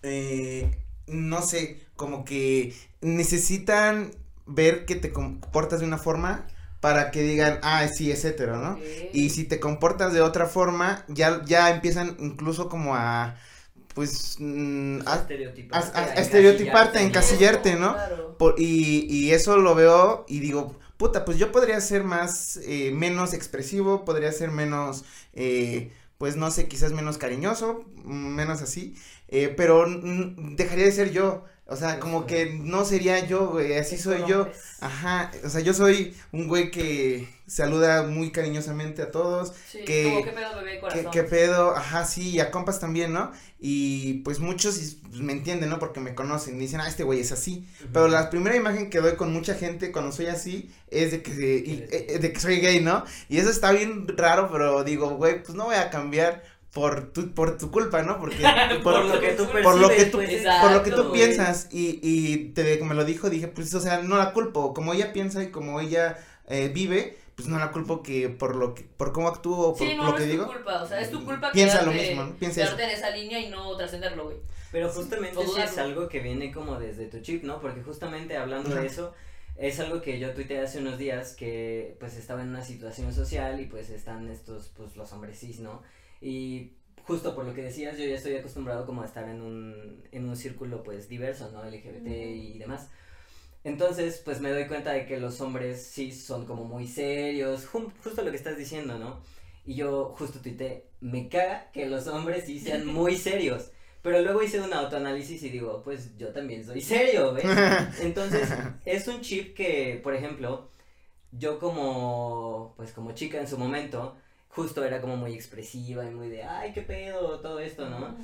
eh, no sé, como que necesitan ver que te comportas de una forma para que digan, ah, sí, es hetero, ¿no? Y si te comportas de otra forma, ya, ya empiezan incluso como a, pues, mm, a- estereotiparte, a- a estereotiparte, a encasillarte. ¿no? Claro. por- y, y eso lo veo y digo, puta, pues yo podría ser más, eh, menos expresivo, podría ser menos, eh, pues no sé, quizás menos cariñoso, mm, menos así, eh, pero dejaría de ser yo, o sea, como que no sería yo, güey, así soy yo. Ajá, o sea, yo soy un güey que saluda muy cariñosamente a todos, Sí, que- como qué pedo bebé ¿Qué, corazón. qué pedo? Ajá, sí, y a compas también, ¿no? Y pues muchos me entienden, ¿no? Porque me conocen y dicen, ah, este güey es así. Pero la primera imagen que doy con mucha gente cuando soy así es de que, y- eh, de que soy gay, ¿no? Y eso está bien raro, pero digo, güey, pues no voy a cambiar por tu, por tu culpa, ¿no? Porque Por lo que tú por lo que tú, pues, Exacto, por lo que tú güey. piensas y, y te, me lo dijo, dije, pues, o sea, no la culpo, como ella piensa y como ella eh, vive, pues no la culpo que por lo que, por cómo actúo o por Sí, no, lo no que es digo. tu culpa, o sea, es tu culpa Piensa lo mismo, ¿no? Piensa eso. en esa línea y no trascenderlo, güey. Pero justamente O sí es algo que viene como desde tu chip, ¿no? Porque justamente hablando de eso, es algo que yo tuiteé hace unos días que pues estaba en una situación social y pues están estos, pues los hombres cis, ¿no? Y justo por lo que decías, yo ya estoy acostumbrado como a estar en un, en un círculo pues diverso, ¿no? LGBT y demás. Entonces, pues me doy cuenta de que los hombres sí son como muy serios, justo lo que estás diciendo, ¿no? Y yo justo tuiteé, me caga que los hombres sí sean muy serios. Pero luego hice un autoanálisis y digo, pues yo también soy serio, ¿ves? Entonces, es un chip que, por ejemplo, yo como, pues como chica en su momento, justo era como muy expresiva y muy de, ay, qué pedo, todo esto, ¿no?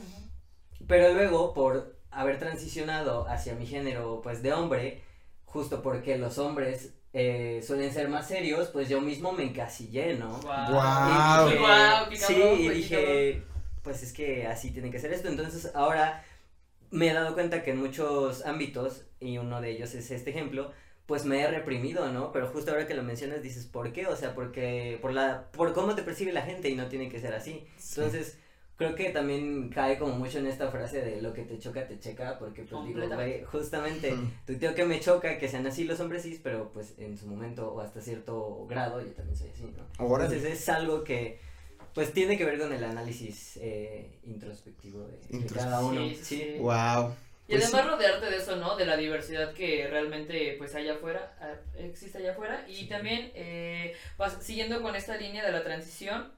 Pero luego, por haber transicionado hacia mi género, pues de hombre, justo porque los hombres eh, suelen ser más serios, pues yo mismo me encasillé, ¿no? Guau. Y dije, Guau, qué sí, cabrón, y dije, pues es que así tiene que ser esto. Entonces ahora me he dado cuenta que en muchos ámbitos, y uno de ellos es este ejemplo, pues me he reprimido, ¿no? Pero justo ahora que lo mencionas dices, ¿por qué? O sea, porque por la por cómo te percibe la gente y no tiene que ser así. Entonces, creo que también cae como mucho en esta frase de lo que te choca te checa, porque pues digo, güey, justamente Mm. tuiteo que me choca que sean así los hombres cis, pero pues en su momento o hasta cierto grado yo también soy así, ¿no? Órale. Entonces es algo que pues tiene que ver con el análisis eh, introspectivo de, de cada uno. Sí, sí, Sí. sí. Wow. Y Pues además rodearte de eso, ¿no? De la diversidad que realmente pues allá afuera, ah, existe allá afuera. Y también, eh, siguiendo con esta línea de la transición,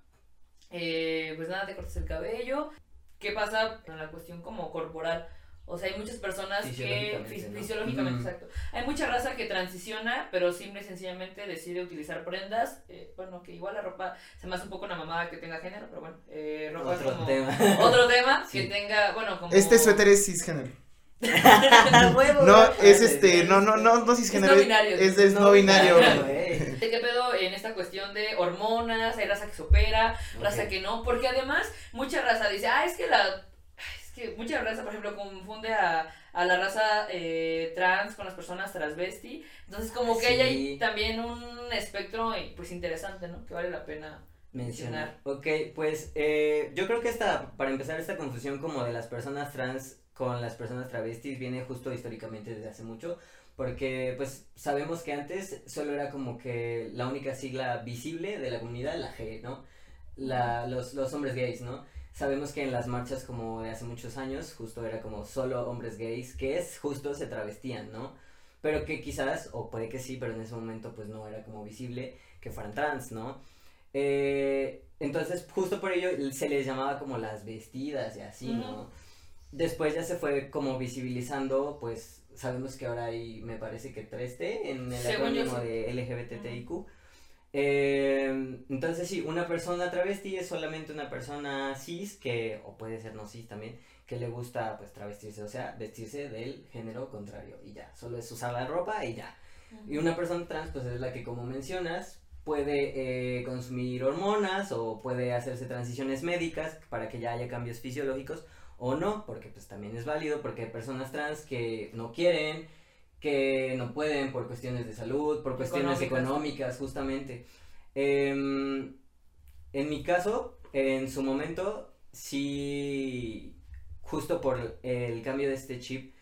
eh, pues nada, te cortas el cabello. ¿Qué pasa en la cuestión como corporal? O sea, hay muchas personas que Fisiológicamente, fis- ¿no? fisiológicamente, Mm. exacto. Hay mucha raza que transiciona, pero simple y sencillamente decide utilizar prendas. eh, bueno, que igual la ropa se me hace un poco una mamada que tenga género, pero bueno, eh, ropa Otro como tema. otro tema Sí. que tenga, bueno, como Este suéter es cisgénero. Huevo, No, es este, no, no, no, no cisgénero. Es no binario, Es, es no binario. ¿De qué pedo en esta cuestión de hormonas? Hay raza que se opera, raza que no, porque además mucha raza dice, ah, es que la... Es que mucha raza, por ejemplo, confunde a, a la raza eh, trans con las personas transvesti. Entonces, como que ahí hay Sí. también un espectro eh, pues interesante, ¿no? Que vale la pena mencionar. mencionar. Ok, pues eh, yo creo que esta, para empezar, esta confusión como de las personas trans con las personas travestis viene justo históricamente desde hace mucho, porque pues sabemos que antes solo era como que la única sigla visible de la comunidad, la G, ¿no? La, los, los hombres gays, ¿no? Sabemos que en las marchas como de hace muchos años justo era como solo hombres gays que es justo se travestían, ¿no? Pero que quizás, o puede que sí, pero en ese momento pues no era como visible que fueran trans, ¿no? Eh, entonces, justo por ello se les llamaba como las vestidas y así, ¿no? Después ya se fue como visibilizando, pues sabemos que ahora hay, me parece que 3T en el acrónimo sí. de LGBTIQ. Eh, entonces sí, una persona travesti es solamente una persona cis que, o puede ser no cis también, que le gusta pues travestirse, o sea, vestirse del género contrario y ya, solo es usar la ropa y ya. Y una persona trans, pues es la que, como mencionas, puede eh, consumir hormonas o puede hacerse transiciones médicas para que ya haya cambios fisiológicos o no, porque pues también es válido, porque hay personas trans que no quieren, que no pueden por cuestiones de salud, por cuestiones Económicas. económicas, justamente. Em, en mi caso, en su momento, sí, justo por el cambio de este chip,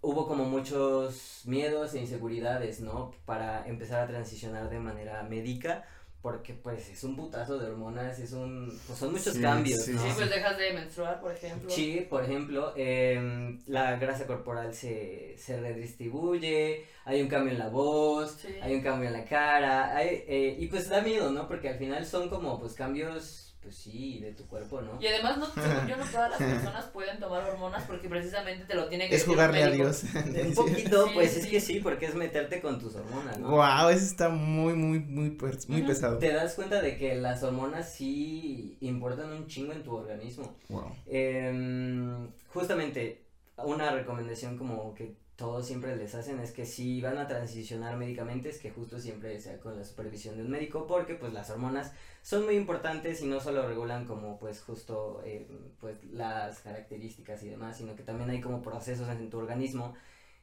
hubo como muchos miedos e inseguridades, ¿no? Para empezar a transicionar de manera médica, porque pues es un putazo de hormonas, es un, pues son muchos Sí, cambios, sí, ¿no? Sí, pues dejas de menstruar, por ejemplo. Sí, por ejemplo, em, la grasa corporal se, se redistribuye, hay un cambio en la voz, Sí. hay un cambio en la cara, hay, eh, y pues da miedo, ¿no? Porque al final son como pues cambios, pues sí, de tu cuerpo, ¿no? Y además, no, según yo, no todas las personas pueden tomar hormonas porque precisamente te lo tiene que Es jugarle a. Dios. Un poquito, Sí, pues sí. es que sí, porque es meterte con tus hormonas, ¿no? Wow, eso está muy, muy, muy, muy pesado. Te das cuenta de que las hormonas sí importan un chingo en tu organismo. Wow. Em, justamente, una recomendación como que todos siempre les hacen es que si van a transicionar médicamente es que justo siempre sea con la supervisión de un médico porque pues las hormonas son muy importantes y no solo regulan como pues justo em, pues las características y demás, sino que también hay como procesos en tu organismo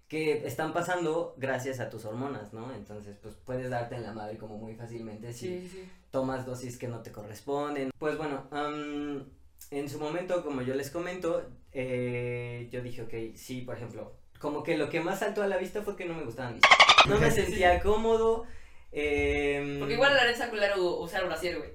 que están pasando gracias a tus hormonas, ¿no? Entonces pues puedes darte en la madre como muy fácilmente si Sí, sí. tomas dosis que no te corresponden. Pues bueno, am, en su momento, como yo les comento, eh, yo dije, ok, sí, por ejemplo, como que lo que más saltó a la vista fue que no me gustaban mis... No me sentía cómodo. em, Porque igual la herencia culero usar brasier, güey.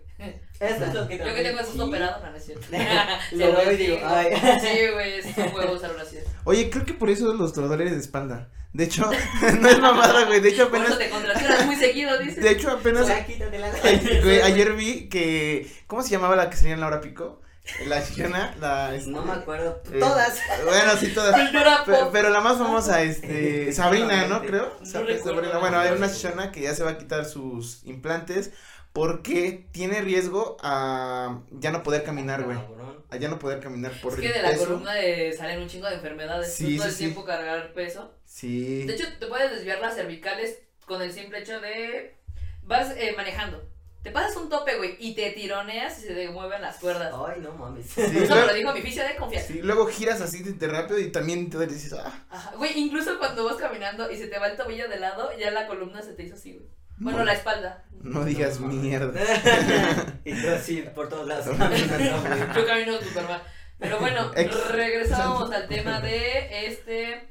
Eso es lo que Yo que tengo esos sí. operados, no, no es cierto. Lo veo y digo, ay. Sí, güey, es un huevo usar brasier. Oye, creo que por eso los dolores de espalda. De hecho, no es mamada, güey. De hecho, Por eso apenas. te contracturas muy seguido, dices. De hecho, apenas. Ya, quítate la- Güey, ayer vi que. ¿Cómo se llamaba la que salía en la hora pico? La chillona, la. este, No me acuerdo. eh, Todas. Bueno, sí, todas. Cultura Pe- pop. Pero, la más famosa, este, Sabrina, ¿no? Creo. No recuerdo. Sabrina. Bueno, hay una chichona que ya se va a quitar sus implantes porque tiene riesgo a ya no poder caminar, güey. A ya no poder caminar por Es que de la peso. columna de salen un chingo de enfermedades. Sí, tú todo sí, el sí. tiempo cargar peso. Sí. De hecho, te puedes desviar las cervicales con el simple hecho de. Vas eh, manejando. Te pasas un tope, güey, y te tironeas y se te mueven las cuerdas. Ay, no mames. Sí, Eso me luego, lo dijo mi física de confianza. sí, luego giras así de, de rápido y también te dices, ah, Ajá, Güey, incluso cuando vas caminando y se te va el tobillo de lado, ya la columna se te hizo así, güey. Bueno, no, la espalda. no digas No, mierda. y tú así por todos lados. Yo camino super mal. Pero bueno, Ex- regresamos al tema de este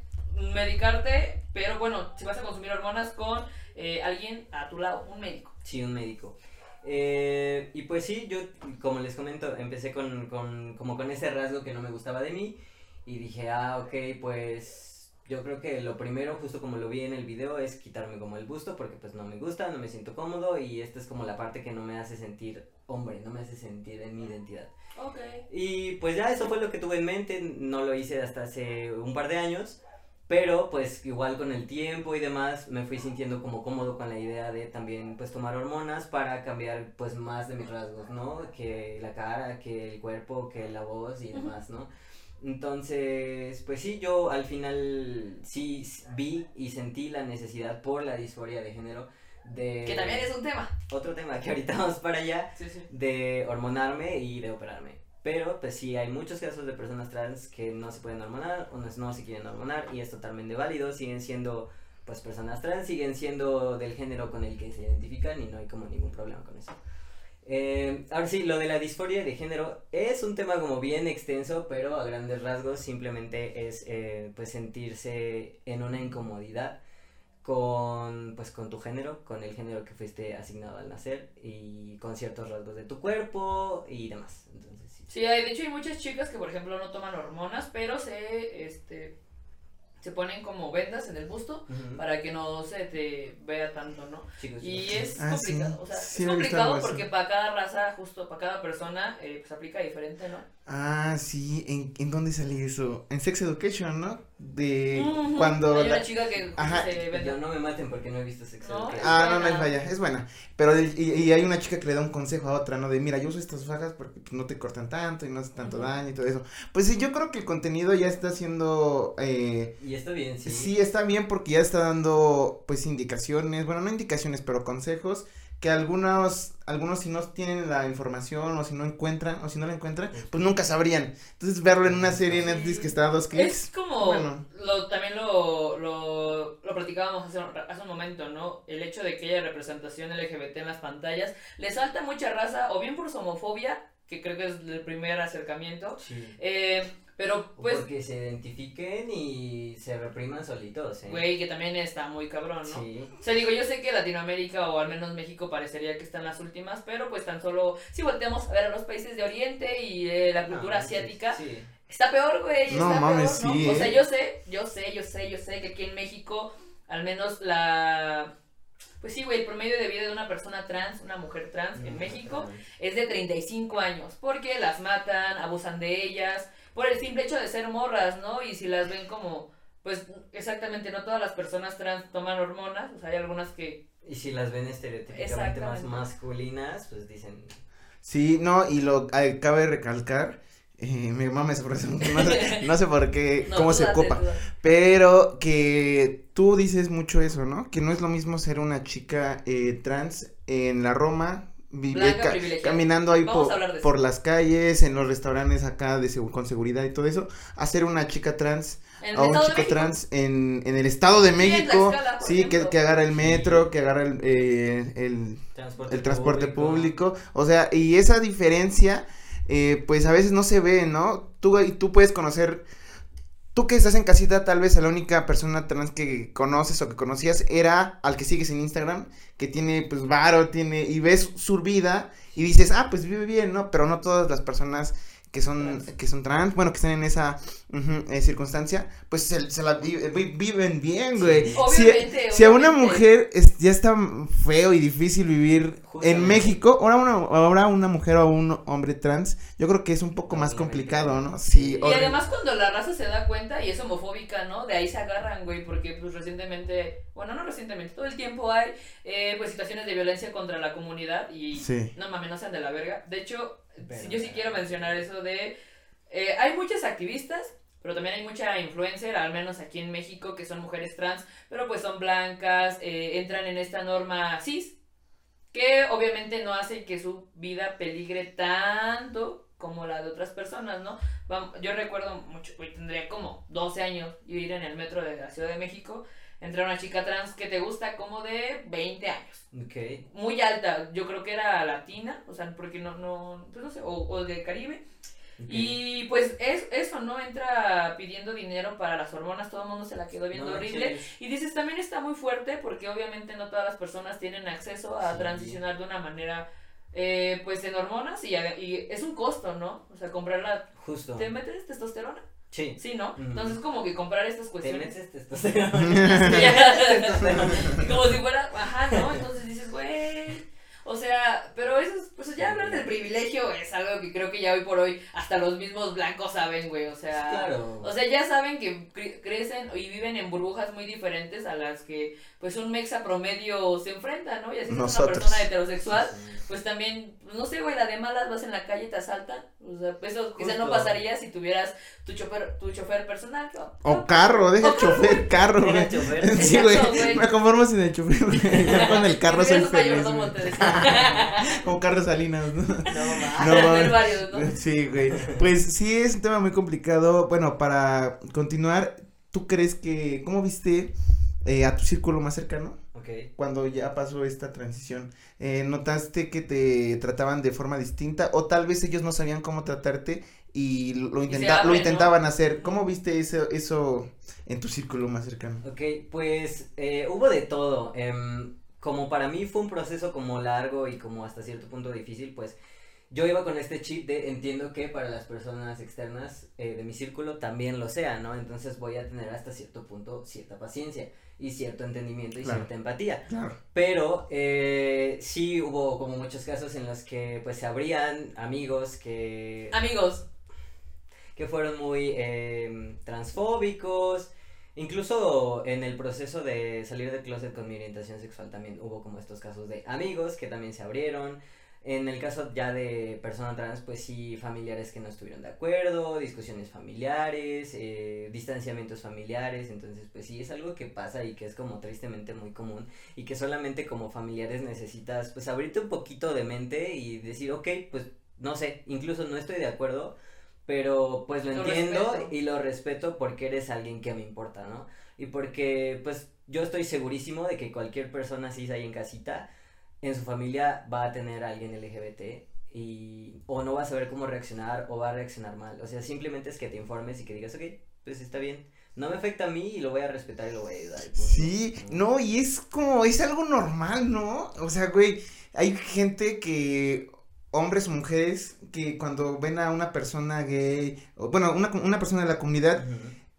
medicarte, pero bueno, si vas a consumir hormonas con eh, alguien a tu lado, un médico. Sí, un médico. Eh, y pues sí, yo, como les comento, empecé con, con, como con ese rasgo que no me gustaba de mí. Y dije, ah, ok, pues yo creo que lo primero, justo como lo vi en el video, es quitarme como el busto porque pues no me gusta, no me siento cómodo y esta es como la parte que no me hace sentir hombre, no me hace sentir en mi identidad. Ok. Y pues ya eso fue lo que tuve en mente, no lo hice hasta hace un par de años, pero pues igual con el tiempo y demás me fui sintiendo como cómodo con la idea de también pues tomar hormonas para cambiar pues más de mis rasgos, ¿no? Que la cara, que el cuerpo, que la voz y demás, ¿no? Entonces, pues sí, yo al final sí vi y sentí la necesidad por la disforia de género de... Que también es un tema. Otro tema que ahorita vamos para allá, Sí, sí. de hormonarme y de operarme. Pero pues sí, hay muchos casos de personas trans que no se pueden hormonar o no, se quieren hormonar y es totalmente válido, siguen siendo pues personas trans, siguen siendo del género con el que se identifican y no hay como ningún problema con eso. Eh, ahora sí, lo de la disforia de género es un tema como bien extenso, pero a grandes rasgos simplemente es eh, pues sentirse en una incomodidad con pues con tu género, con el género que fuiste asignado al nacer y con ciertos rasgos de tu cuerpo y demás. Entonces, sí. Hay, de hecho hay muchas chicas que por ejemplo no toman hormonas, pero se, este, se ponen como vendas en el busto para que no se te vea tanto, ¿no? Chicos, Y chicos. es Ah, complicado, sí. o sea, Sí, es complicado porque para cada raza, justo para cada persona, eh, pues aplica diferente, ¿no? Ah, sí, ¿en, en dónde salió eso? En Sex Education, ¿no? De cuando... Hay la- una chica que Ajá. se vende. Yo no me maten porque no he visto sexo. No, education. Ah, no, no es vaya, es buena. Pero y, y hay una chica que le da un consejo a otra, ¿no? De mira, yo uso estas fajas porque no te cortan tanto y no hace tanto daño y todo eso. Pues sí, yo creo que el contenido ya está siendo eh, Y está bien, sí. Sí. está bien porque ya está dando pues indicaciones, bueno, no indicaciones, pero consejos que algunos algunos si no tienen la información o si no encuentran o si no la encuentran, pues nunca sabrían. Entonces verlo en una serie en Sí. Netflix que está a dos clics. Es como, Bueno. lo, también lo, lo, lo platicábamos hace, un- hace un momento, ¿no? El hecho de que haya representación LGBT en las pantallas, le salta mucha raza, o bien por su homofobia, que creo que es el primer acercamiento, Sí. eh, pero pues, porque se identifiquen y se repriman solitos, ¿eh? güey, que también está muy cabrón, ¿no? Sí. O sea, digo, yo sé que Latinoamérica o al menos México parecería que están las últimas, pero pues tan solo si volteamos a ver a los países de Oriente y eh, la cultura No, sí, asiática, Sí. Está peor, güey. No está mames, peor, ¿no? sí, O sea, ¿eh? yo sé, yo sé, yo sé, yo sé que aquí en México, al menos la. Pues sí, güey, el promedio de vida de una persona trans, una mujer trans en Mm, México, es de 35 años. Porque las matan, abusan de ellas, por el simple hecho de ser morras, ¿no? Y si las ven como. Pues exactamente, no todas las personas trans toman hormonas, o sea, hay algunas que. Y si las ven estereotípicamente más masculinas, pues dicen. Sí, no, y lo eh, cabe recalcar, eh, mi mamá me sorprendió, no sé, no sé por qué, No, cómo se date, date. pero que tú dices mucho eso, ¿no? Que no es lo mismo ser una chica eh, trans en la Roma, vive ca- caminando ahí por, por las calles, en los restaurantes acá de segu- con seguridad y todo eso, a ser una chica trans a un chico trans en, en el Estado de México, sí, que, que agarra el metro, que agarra el, eh, el, Transporte el transporte público. O sea, y esa diferencia, eh, pues a veces no se ve, ¿no? Tú, y tú puedes conocer, tú que estás en casita, tal vez a la única persona trans que conoces o que conocías era al que sigues en Instagram, que tiene pues varo, tiene, y ves su vida y dices, ah, pues vive bien, ¿no? Pero no todas las personas que son, Trans. que son trans, bueno, que están en esa eh, circunstancia, pues se, se la vi- vi- viven bien, güey. Si- Obviamente, si a una mujer es- ya está feo y difícil vivir Justamente. en México, ahora una, ahora una mujer o un hombre trans, yo creo que es un poco más complicado, ¿no? Sí, Y horrible. además cuando la raza se da cuenta y es homofóbica, ¿no? De ahí se agarran, güey, porque pues recientemente, bueno, no recientemente, todo el tiempo hay eh, pues situaciones de violencia contra la comunidad y Sí. no mames, no sean de la verga. De hecho, Pero- sí- yo sí quiero mencionar eso de, eh, hay muchas activistas, pero también hay mucha influencer, al menos aquí en México, que son mujeres trans, pero pues son blancas, eh, entran en esta norma cis, que obviamente no hace que su vida peligre tanto como la de otras personas, ¿no? Yo recuerdo mucho, güey, tendría como 12 años yo ir en el metro de la Ciudad de México, entrar una chica trans que te gusta como de 20 años, Ok. muy alta, yo creo que era latina, o sea, porque no, no, pues no sé, o, o de Caribe, y pues es, eso, ¿no? Entra pidiendo dinero para las hormonas, todo el mundo se la quedó viendo No horrible. Y dices, también está muy fuerte porque obviamente no todas las personas tienen acceso a Sí. transicionar de una manera, eh, pues en hormonas y, a- y es un costo, ¿no? O sea, comprarla, Justo. ¿te metes testosterona? Sí. Sí, ¿no? Ujú. Entonces como que comprar estas Te cuestiones. metes testosterona. como si fuera, ajá, ¿no? Entonces dices, güey. O sea, pero eso es, pues ya hablar del privilegio es algo que creo que ya hoy por hoy hasta los mismos blancos saben, güey. O sea, Claro. o sea, ya saben que cre- crecen y viven en burbujas muy diferentes a las que pues un mexa promedio se enfrenta, ¿no? Y así como una Nosotros. persona heterosexual, pues también, pues, no sé, güey, la de malas vas en la calle y te asaltan. O sea, eso quizá no pasaría si tuvieras tu chofer, tu chofer personal. ¿no? O carro, deja chofer, carro, güey. Sí, güey. Me conformo sin el chofer, güey. Ya con el carro soy feliz. Como Carlos Salinas, ¿no? No. No, varios, ¿no? Sí, güey. Pues sí, es un tema muy complicado. Bueno, para continuar, ¿tú crees que, cómo viste eh, a tu círculo más cercano Ok. cuando ya pasó esta transición? Eh, ¿Notaste que te trataban de forma distinta o tal vez ellos no sabían cómo tratarte y lo, Y intenta- lo ¿no? intentaban hacer? ¿Cómo viste eso, eso en tu círculo más cercano? Ok, pues eh, hubo de todo. em, como para mí fue un proceso como largo y como hasta cierto punto difícil, pues yo iba con este chip de entiendo que para las personas externas eh, de mi círculo también lo sea, ¿no? Entonces voy a tener hasta cierto punto cierta paciencia y cierto entendimiento y Claro. cierta empatía. Claro. Pero eh, sí hubo como muchos casos en los que pues se abrían amigos que Amigos, que fueron muy eh, transfóbicos. Incluso en el proceso de salir del closet con mi orientación sexual también hubo como estos casos de amigos que también se abrieron. En el caso ya de persona trans, pues sí, familiares que no estuvieron de acuerdo, discusiones familiares, eh, distanciamientos familiares, entonces pues sí, es algo que pasa y que es como tristemente muy común y que solamente como familiares necesitas pues abrirte un poquito de mente y decir, ok, pues no sé, incluso no estoy de acuerdo, pero pues lo, Lo entiendo respeto. y lo respeto porque eres alguien que me importa, ¿no? Y porque pues yo estoy segurísimo de que cualquier persona cis ahí en casita, en su familia va a tener a alguien LGBT y o no va a saber cómo reaccionar o va a reaccionar mal. O sea, simplemente es que te informes y que digas, ok, pues está bien. No me afecta a mí y lo voy a respetar y lo voy a ayudar. y punto". Sí, no, y es como, es algo normal, ¿no? O sea, güey, hay gente que, hombres o mujeres, que cuando ven a una persona gay, o bueno, una, una persona de la comunidad,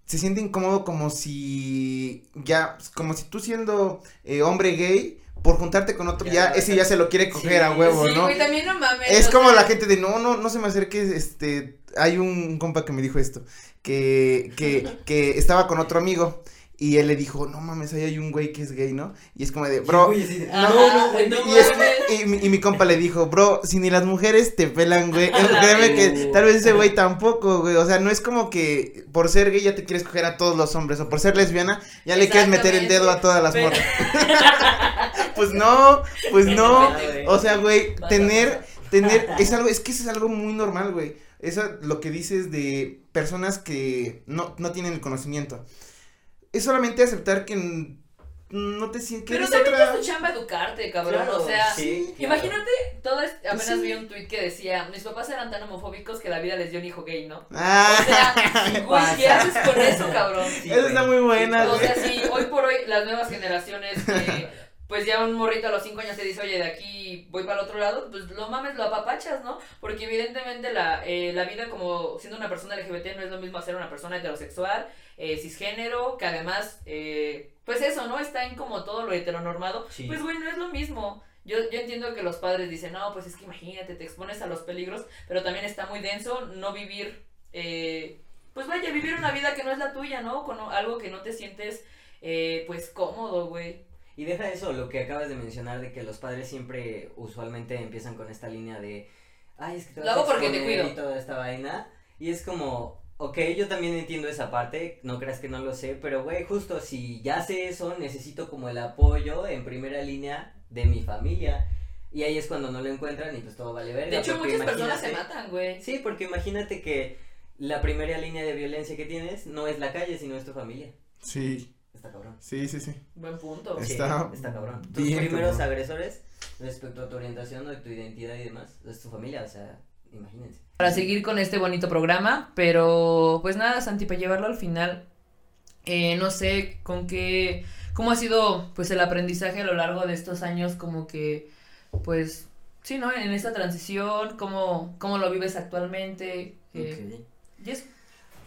se siente incómodo como si, ya, como si tú siendo eh, hombre gay, por juntarte con otro, Ya, ese ya. se lo quiere coger a huevo, sí, ¿no? güey, también no mames. Es como sea, la gente de no, no, no se me acerque, este, hay un compa que me dijo esto, que, que, que estaba con otro amigo y él le dijo, no mames, ahí hay un güey que es gay, ¿no? Y es como de, bro, no, no, güey, no y, es- mames. y mi, y mi compa le dijo, bro, si ni las mujeres te pelan, güey, créeme que tal vez ese güey tampoco, güey, o sea, no es como que por ser gay ya te quieres coger a todos los hombres, o por ser lesbiana ya le quieres meter el dedo a todas las Pero- morras. pues no, pues no, o sea, güey, tener, tener, es algo, es que eso es algo muy normal, güey. Eso, lo que dices de personas que no, no tienen el conocimiento. Es solamente aceptar que no te sientes, Pero también otra... es tu chamba educarte, cabrón. Claro, o sea, sí, claro. imagínate, todo es, apenas Sí. vi un tweet que decía, mis papás eran tan homofóbicos que la vida les dio un hijo gay, ¿no? Ah, O sea, güey, ¿qué haces con eso, cabrón? Sí, güey. está muy buena, O sea, si hoy por hoy las nuevas generaciones que pues ya un morrito a los 5 años te dice, oye, de aquí voy para el otro lado, pues lo mames, lo apapachas, ¿no? Porque evidentemente la, eh, la vida como siendo una persona LGBT no es lo mismo hacer una persona heterosexual, eh, cisgénero, que además, eh, pues eso, ¿no? Está en como todo lo heteronormado. Sí. Pues, güey, no es lo mismo. Yo, yo entiendo que los padres dicen, no, pues es que imagínate, te expones a los peligros, pero también está muy denso no vivir, eh, pues vaya, vivir una vida que no es la tuya, ¿no? Con algo que no te sientes, eh, pues cómodo, güey. Y deja eso, lo que acabas de mencionar de que los padres siempre usualmente empiezan con esta línea de, ay, es que te vas a porque te cuido. y toda esta vaina. Y es como, ok, yo también entiendo esa parte, no creas que no lo sé, pero güey, justo si ya sé eso, necesito como el apoyo en primera línea de mi familia. Y ahí es cuando no lo encuentran y pues todo vale verga. De hecho, muchas personas se matan, güey. Sí, porque imagínate que la primera línea de violencia que tienes no es la calle, sino es tu familia. Sí, Está cabrón. sí, sí, sí. Buen punto. Sí, Está está cabrón. Tus primeros cabrón. agresores respecto a tu orientación o de tu identidad y demás es tu familia, o sea, imagínense. Para seguir con este bonito programa, pero pues nada, Santi, para llevarlo al final, eh, no sé con qué, cómo ha sido pues el aprendizaje a lo largo de estos años, como que, pues, sí, ¿no? En esta transición, cómo, cómo lo vives actualmente. eh, y eso.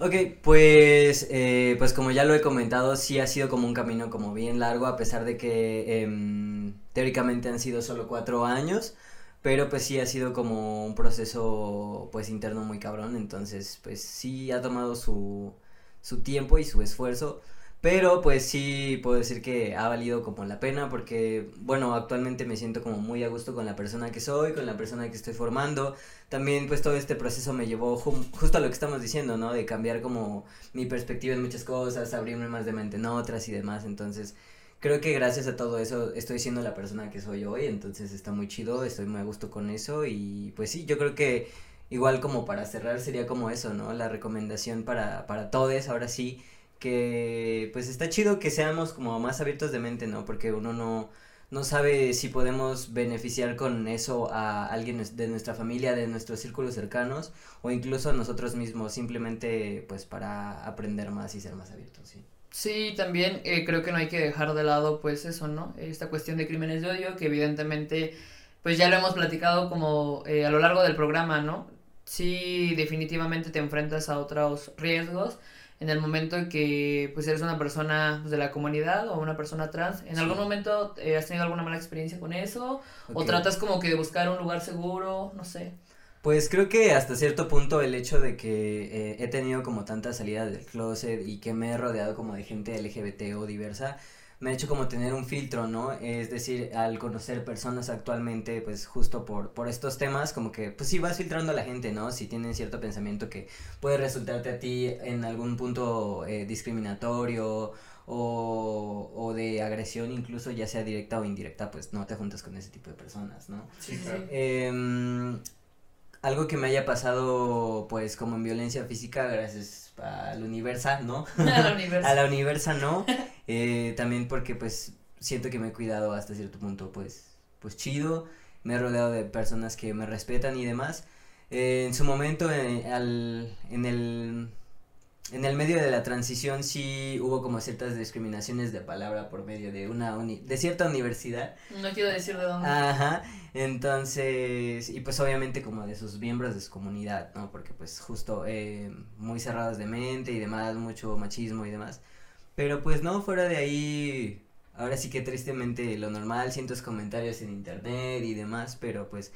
Ok, pues, eh, pues como ya lo he comentado, sí ha sido como un camino como bien largo, a pesar de que em, teóricamente han sido solo cuatro años, pero pues sí ha sido como un proceso pues interno muy cabrón, entonces pues sí ha tomado su, su tiempo y su esfuerzo. Pero pues sí puedo decir que ha valido como la pena porque, bueno, actualmente me siento como muy a gusto con la persona que soy, con la persona que estoy formando. También pues todo este proceso me llevó justo a lo que estamos diciendo, ¿no? De cambiar como mi perspectiva en muchas cosas, abrirme más de mente en otras y demás. Entonces creo que gracias a todo eso estoy siendo la persona que soy hoy. Entonces está muy chido, estoy muy a gusto con eso y pues sí, yo creo que igual como para cerrar sería como eso, ¿no? La recomendación para, para todos, ahora sí que pues está chido que seamos como más abiertos de mente, ¿no? Porque uno no, no sabe si podemos beneficiar con eso a alguien de nuestra familia, de nuestros círculos cercanos o incluso a nosotros mismos, simplemente pues para aprender más y ser más abiertos, sí. Sí, también eh, creo que no hay que dejar de lado pues eso, ¿no? Esta cuestión de crímenes de odio que evidentemente pues ya lo hemos platicado como eh, a lo largo del programa, ¿no? Sí, definitivamente te enfrentas a otros riesgos en el momento en que pues eres una persona pues, de la comunidad o una persona trans, ¿en algún momento eh, has tenido alguna mala experiencia con eso? ¿O tratas como que de buscar un lugar seguro? No sé. Pues creo que hasta cierto punto el hecho de que eh, he tenido como tantas salidas del closet y que me he rodeado como de gente LGBT o diversa, me ha hecho como tener un filtro, ¿no? Es decir, al conocer personas actualmente, pues justo por, por estos temas, como que, pues sí, vas filtrando a la gente, ¿no? Si tienen cierto pensamiento que puede resultarte a ti en algún punto eh, discriminatorio o, o, de agresión, incluso ya sea directa o indirecta, pues no te juntas con ese tipo de personas, ¿no? Sí, claro. Eh, algo que me haya pasado, pues, como en violencia física, gracias al universa, ¿no? a la universa. a la universa, ¿no? Eh, también porque, pues, siento que me he cuidado hasta cierto punto, pues, pues chido. Me he rodeado de personas que me respetan y demás. Eh, en su momento, eh, al, en el en el medio de la transición sí hubo como ciertas discriminaciones de palabra por medio de una de cierta universidad. No quiero decir de dónde. Ajá. Entonces, y pues obviamente como de sus miembros de su comunidad, ¿no? Porque pues justo eh, muy cerrados de mente y demás, mucho machismo y demás. Pero pues no, fuera de ahí, ahora sí que tristemente lo normal, cientos comentarios en internet y demás, pero pues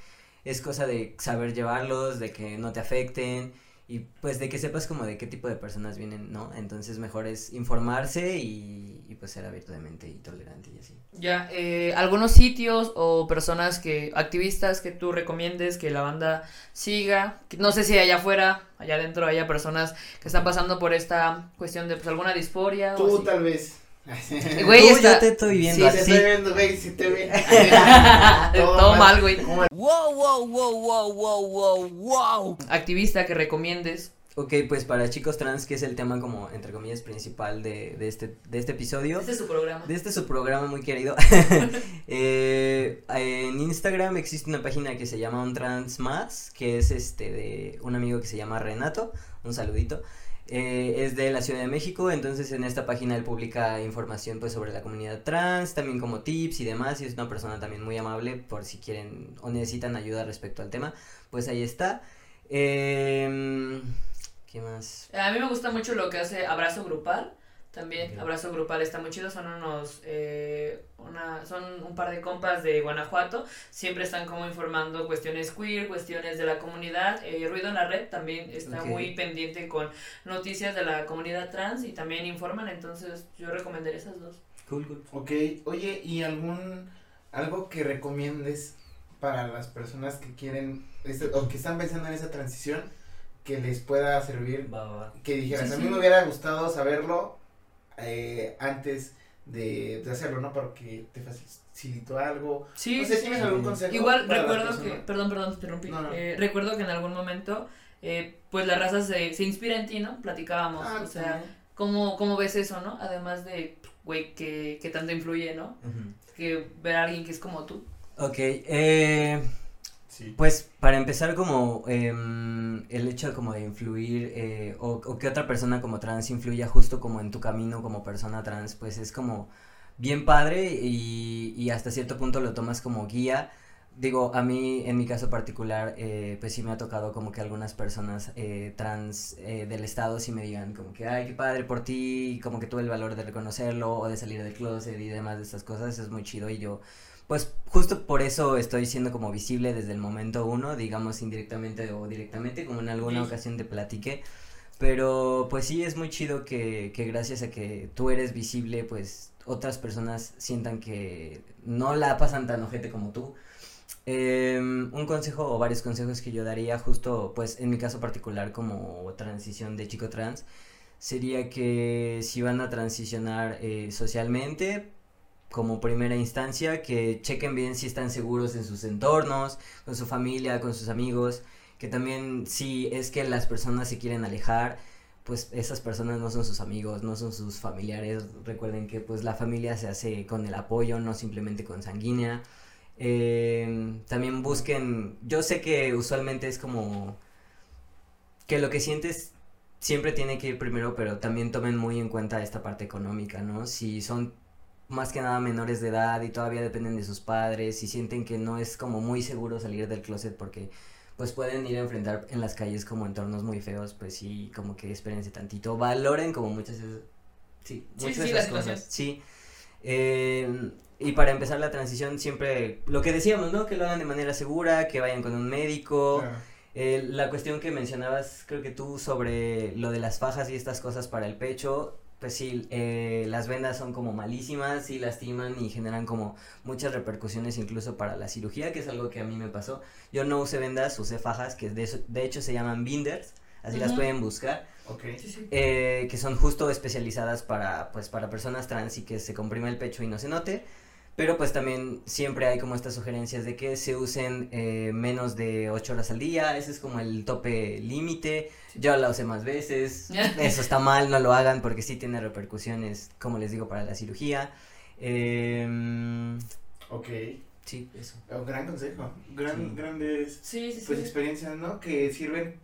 es cosa de saber llevarlos, de que no te afecten y pues de que sepas como de qué tipo de personas vienen, ¿no? Entonces mejor es informarse y, y pues ser abierto de mente y tolerante y así. Ya, eh, algunos sitios o personas que, activistas que tú recomiendes que la banda siga, no sé si allá afuera, allá adentro haya personas que están pasando por esta cuestión de pues alguna disforia. Tú tal vez. Güey, Tú, está... yo te estoy viendo Sí, te así. estoy viendo, güey, sí te ve. Todo mal, güey. Wow, wow, wow, wow, wow, wow, wow. Activista que recomiendes. Ok, pues para chicos trans, que es el tema como, entre comillas, principal de, de, este, de este episodio. Este es su programa. De este su programa muy querido. Eh, en Instagram existe una página que se llama Un Trans Más, que es este de un amigo que se llama Renato. Un saludito. Eh, es de la Ciudad de México, entonces en esta página él publica información pues sobre la comunidad trans, también como tips y demás, y es una persona también muy amable por si quieren o necesitan ayuda respecto al tema, pues ahí está. Eh, ¿Qué más? A mí me gusta mucho lo que hace Abrazo Grupal. También. Abrazo Grupal está muy chido. Son unos, eh, una, son un par de compas de Guanajuato. Siempre están como informando cuestiones queer, cuestiones de la comunidad. Eh, Ruido en la Red también está muy pendiente con noticias de la comunidad trans y también informan. Entonces yo recomendaría esas dos. Cool, cool. Ok, oye, ¿y algún, algo que recomiendes para las personas que quieren, este, o que están pensando en esa transición, que les pueda servir? Va, va, va. Que dijeras, Sí, a mí sí. me hubiera gustado saberlo eh, antes de, de hacerlo, ¿no? Porque te facilitó algo. Sí, no sé, sí, ¿tienes sí. algún consejo? Igual recuerdo que, perdón, perdón, te interrumpí. No, no. Eh, recuerdo que en algún momento, eh, pues la raza se, se inspira en ti, ¿no? Platicábamos, Ah, o sea. ¿cómo, ¿cómo ves eso, no? Además de, güey, que, que tanto influye, ¿no? Que ver a alguien que es como tú. Ok, eh, Pues para empezar como em, el hecho como de influir eh, o, que otra persona como trans influya justo como en tu camino como persona trans, pues es como bien padre y, hasta cierto punto lo tomas como guía. Digo, a mí, en mi caso particular, eh, pues sí me ha tocado como que algunas personas eh, trans eh, del estado sí me digan como que, ay, qué padre por ti, como que tuve el valor de reconocerlo o de salir del closet y demás de estas cosas, es muy chido y yo, pues justo por eso estoy siendo como visible desde el momento uno, digamos indirectamente o directamente, como en alguna Sí. ocasión te platiqué. Pero pues sí es muy chido que, que gracias a que tú eres visible, pues otras personas sientan que no la pasan tan ojete como tú. Em, un consejo o varios consejos que yo daría justo pues en mi caso particular como transición de chico trans sería que si van a transicionar eh, socialmente como primera instancia que chequen bien si están seguros en sus entornos, con su familia, con sus amigos, que también si es que las personas se quieren alejar, pues esas personas no son sus amigos, no son sus familiares. Recuerden que pues la familia se hace con el apoyo, no simplemente con sanguínea. Eh, también busquen, yo sé que usualmente es como que lo que sientes siempre tiene que ir primero, pero también tomen muy en cuenta esta parte económica, ¿no? Si son más que nada menores de edad y todavía dependen de sus padres y sienten que no es como muy seguro salir del closet porque pues pueden ir a enfrentar en las calles como entornos muy feos, pues sí, como que espérense tantito, valoren como muchas de esas- sí, Sí, muchas sí, esas cosas, sí. Eh, y para empezar la transición siempre, lo que decíamos, ¿no? Que lo hagan de manera segura, que vayan con un médico, Claro. eh, la cuestión que mencionabas, creo que tú, sobre lo de las fajas y estas cosas para el pecho, pues sí, eh, las vendas son como malísimas, sí lastiman y generan como muchas repercusiones incluso para la cirugía, que es algo que a mí me pasó. Yo no usé vendas, usé fajas, que de, eso- de hecho se llaman binders, así las pueden buscar, Ok. Sí, sí. eh, que son justo especializadas para, pues, para personas trans y que se comprime el pecho y no se note. Pero pues también siempre hay como estas sugerencias de que se usen eh, menos de 8 horas al día, ese es como el tope límite, yo la usé más veces, eso está mal, no lo hagan porque sí tiene repercusiones, como les digo, para la cirugía. Em, Ok. sí, eso. Un gran consejo. Gran, Sí. Grandes Sí, sí, pues sí. experiencias, ¿no? Que sirven,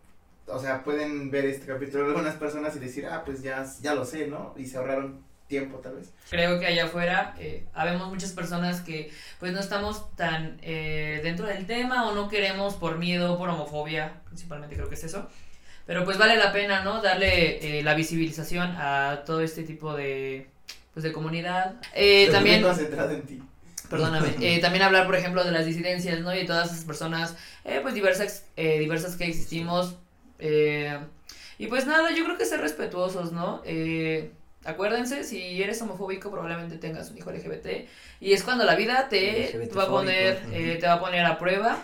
o sea, pueden ver este capítulo algunas personas y decir, ah, pues ya, ya lo sé, ¿no? Y se ahorraron tiempo, tal vez. Creo que allá afuera eh, habemos muchas personas que pues no estamos tan eh, dentro del tema o no queremos por miedo, por homofobia, principalmente creo que es eso. Pero pues vale la pena, ¿no? Darle eh, la visibilización a todo este tipo de, pues, de comunidad. Eh, también... concentrado en ti. Perdóname. Eh, también hablar, por ejemplo, de las disidencias, ¿no? Y todas esas personas, eh, pues diversas, diversas que existimos. y pues nada, yo creo que ser respetuosos, ¿no? Eh, acuérdense, si eres homofóbico, probablemente tengas un hijo LGBT. Y es cuando la vida te va a poner, eh, te va a poner a prueba.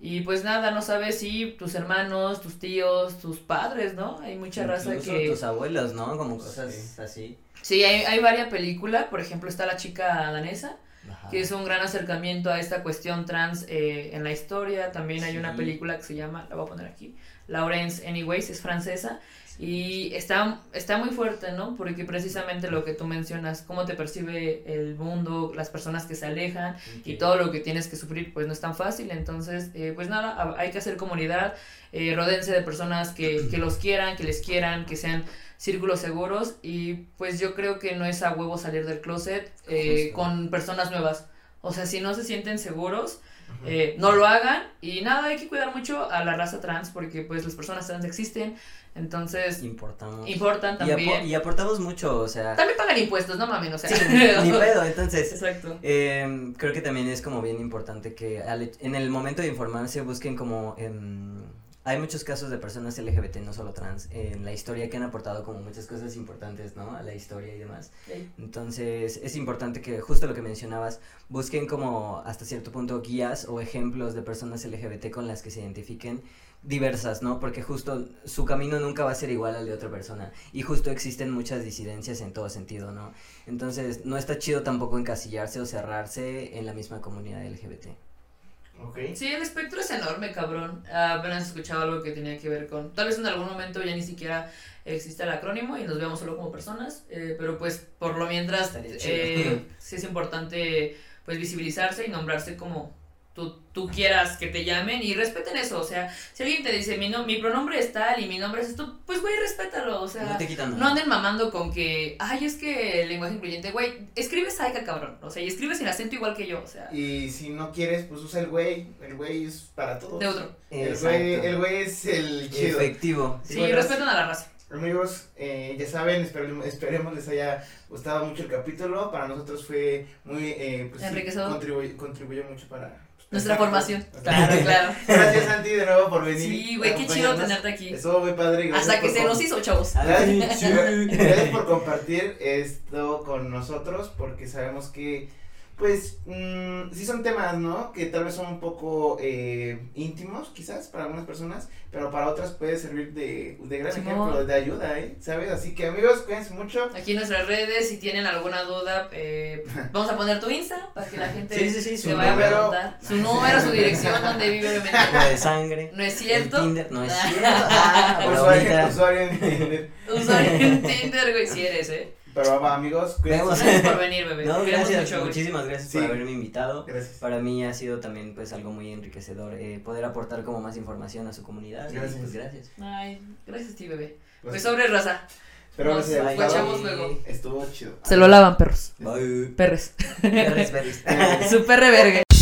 Y pues nada, no sabes si tus hermanos, tus tíos, tus padres, ¿no? Hay mucha raza que... tus abuelos, ¿no? Como cosas Sí. así. Sí, hay, hay varias películas, por ejemplo está la chica danesa, Ajá. que es un gran acercamiento a esta cuestión trans eh, en la historia. También hay una película que se llama, la voy a poner aquí, Lawrence Anyways, es francesa. Y está, está muy fuerte, ¿no? Porque precisamente lo que tú mencionas, cómo te percibe el mundo, las personas que se alejan y todo lo que tienes que sufrir, pues no es tan fácil. Entonces, eh, pues nada, ha- hay que hacer comunidad, eh, rodéense de personas que, que los quieran, que les quieran, que sean círculos seguros. Y pues yo creo que no es a huevo salir del closet eh, con personas nuevas. O sea, si no se sienten seguros, eh, no lo hagan. Y nada, hay que cuidar mucho a la raza trans porque pues las personas trans existen. Entonces, Importamos. importan Y, apo- también. y aportamos mucho, o sea. También pagan impuestos, no mames, o sea. Sí, ni pedo, entonces. Exacto. eh, creo que también es como bien importante que al- en el momento de informarse busquen como. em, hay muchos casos de personas LGBT, no solo trans, en la historia que han aportado como muchas cosas importantes, ¿no? A la historia y demás. Sí. Entonces es importante que, justo lo que mencionabas, busquen como hasta cierto punto guías o ejemplos de personas LGBT con las que se identifiquen diversas, ¿no? Porque justo su camino nunca va a ser igual al de otra persona y justo existen muchas disidencias en todo sentido, ¿no? Entonces no está chido tampoco encasillarse o cerrarse en la misma comunidad LGBT. Ok. Sí, el espectro es enorme, cabrón. Apenas escuchaba algo que tenía que ver con. Tal vez en algún momento ya ni siquiera existe el acrónimo y nos veamos solo como personas. eh, pero pues por lo mientras Estaría chido. eh, sí es importante pues visibilizarse y nombrarse como tú, tú quieras que te llamen y respeten eso. O sea, si alguien te dice mi, no, mi pronombre es tal y mi nombre es esto, pues güey, respétalo. O sea, No te quitan no nada. anden mamando con que, ay, es que el lenguaje incluyente, güey, escribe saica, cabrón. O sea, y escribe sin acento igual que yo. O sea, Y si no quieres, pues usa el güey. El güey es para todos. neutro. El güey, el güey es el chido. Efectivo. Sí, bueno, respetan a la raza. Amigos, eh, ya saben, esperemos, esperemos les haya gustado mucho el capítulo. Para nosotros fue muy eh, pues, sí, contribuyó mucho para Nuestra formación. Claro, claro. Gracias Santi de nuevo por venir. Sí, güey, qué chido tenerte aquí. Estuvo muy padre. gracias Hasta que se nos hizo, chavos. Gracias, gracias por compartir esto con nosotros porque sabemos que pues mm, sí son temas, ¿no? Que tal vez son un poco eh, íntimos quizás para algunas personas, pero para otras puede servir de, de gran ejemplo, de ayuda, ¿eh? ¿Sabes? Así que amigos, cuídense mucho. Aquí en nuestras redes, si tienen alguna duda, eh, vamos a poner tu Insta para que la gente Sí, sí, sí, se vaya a número. preguntar. Su número, su dirección, donde vive, obviamente. Algo de sangre. No es cierto. Tinder, no es cierto. Ah, Usuario, usuario en Tinder. Usuario en Tinder, güey, si eres, eh. Pero va, amigos. Gracias por venir, bebé. No, gracias, mucho, muchísimas gracias Sí. por haberme invitado. Gracias. Para mí ha sido también pues algo muy enriquecedor eh, poder aportar como más información a su comunidad. y, Gracias. pues gracias. Ay, gracias a ti, bebé. Pues Gracias. sobre raza. Espero nos guachamos luego. Estuvo chido. Se lo lavan, perros. Bye. Perres. Perres, perres. Su perre verga.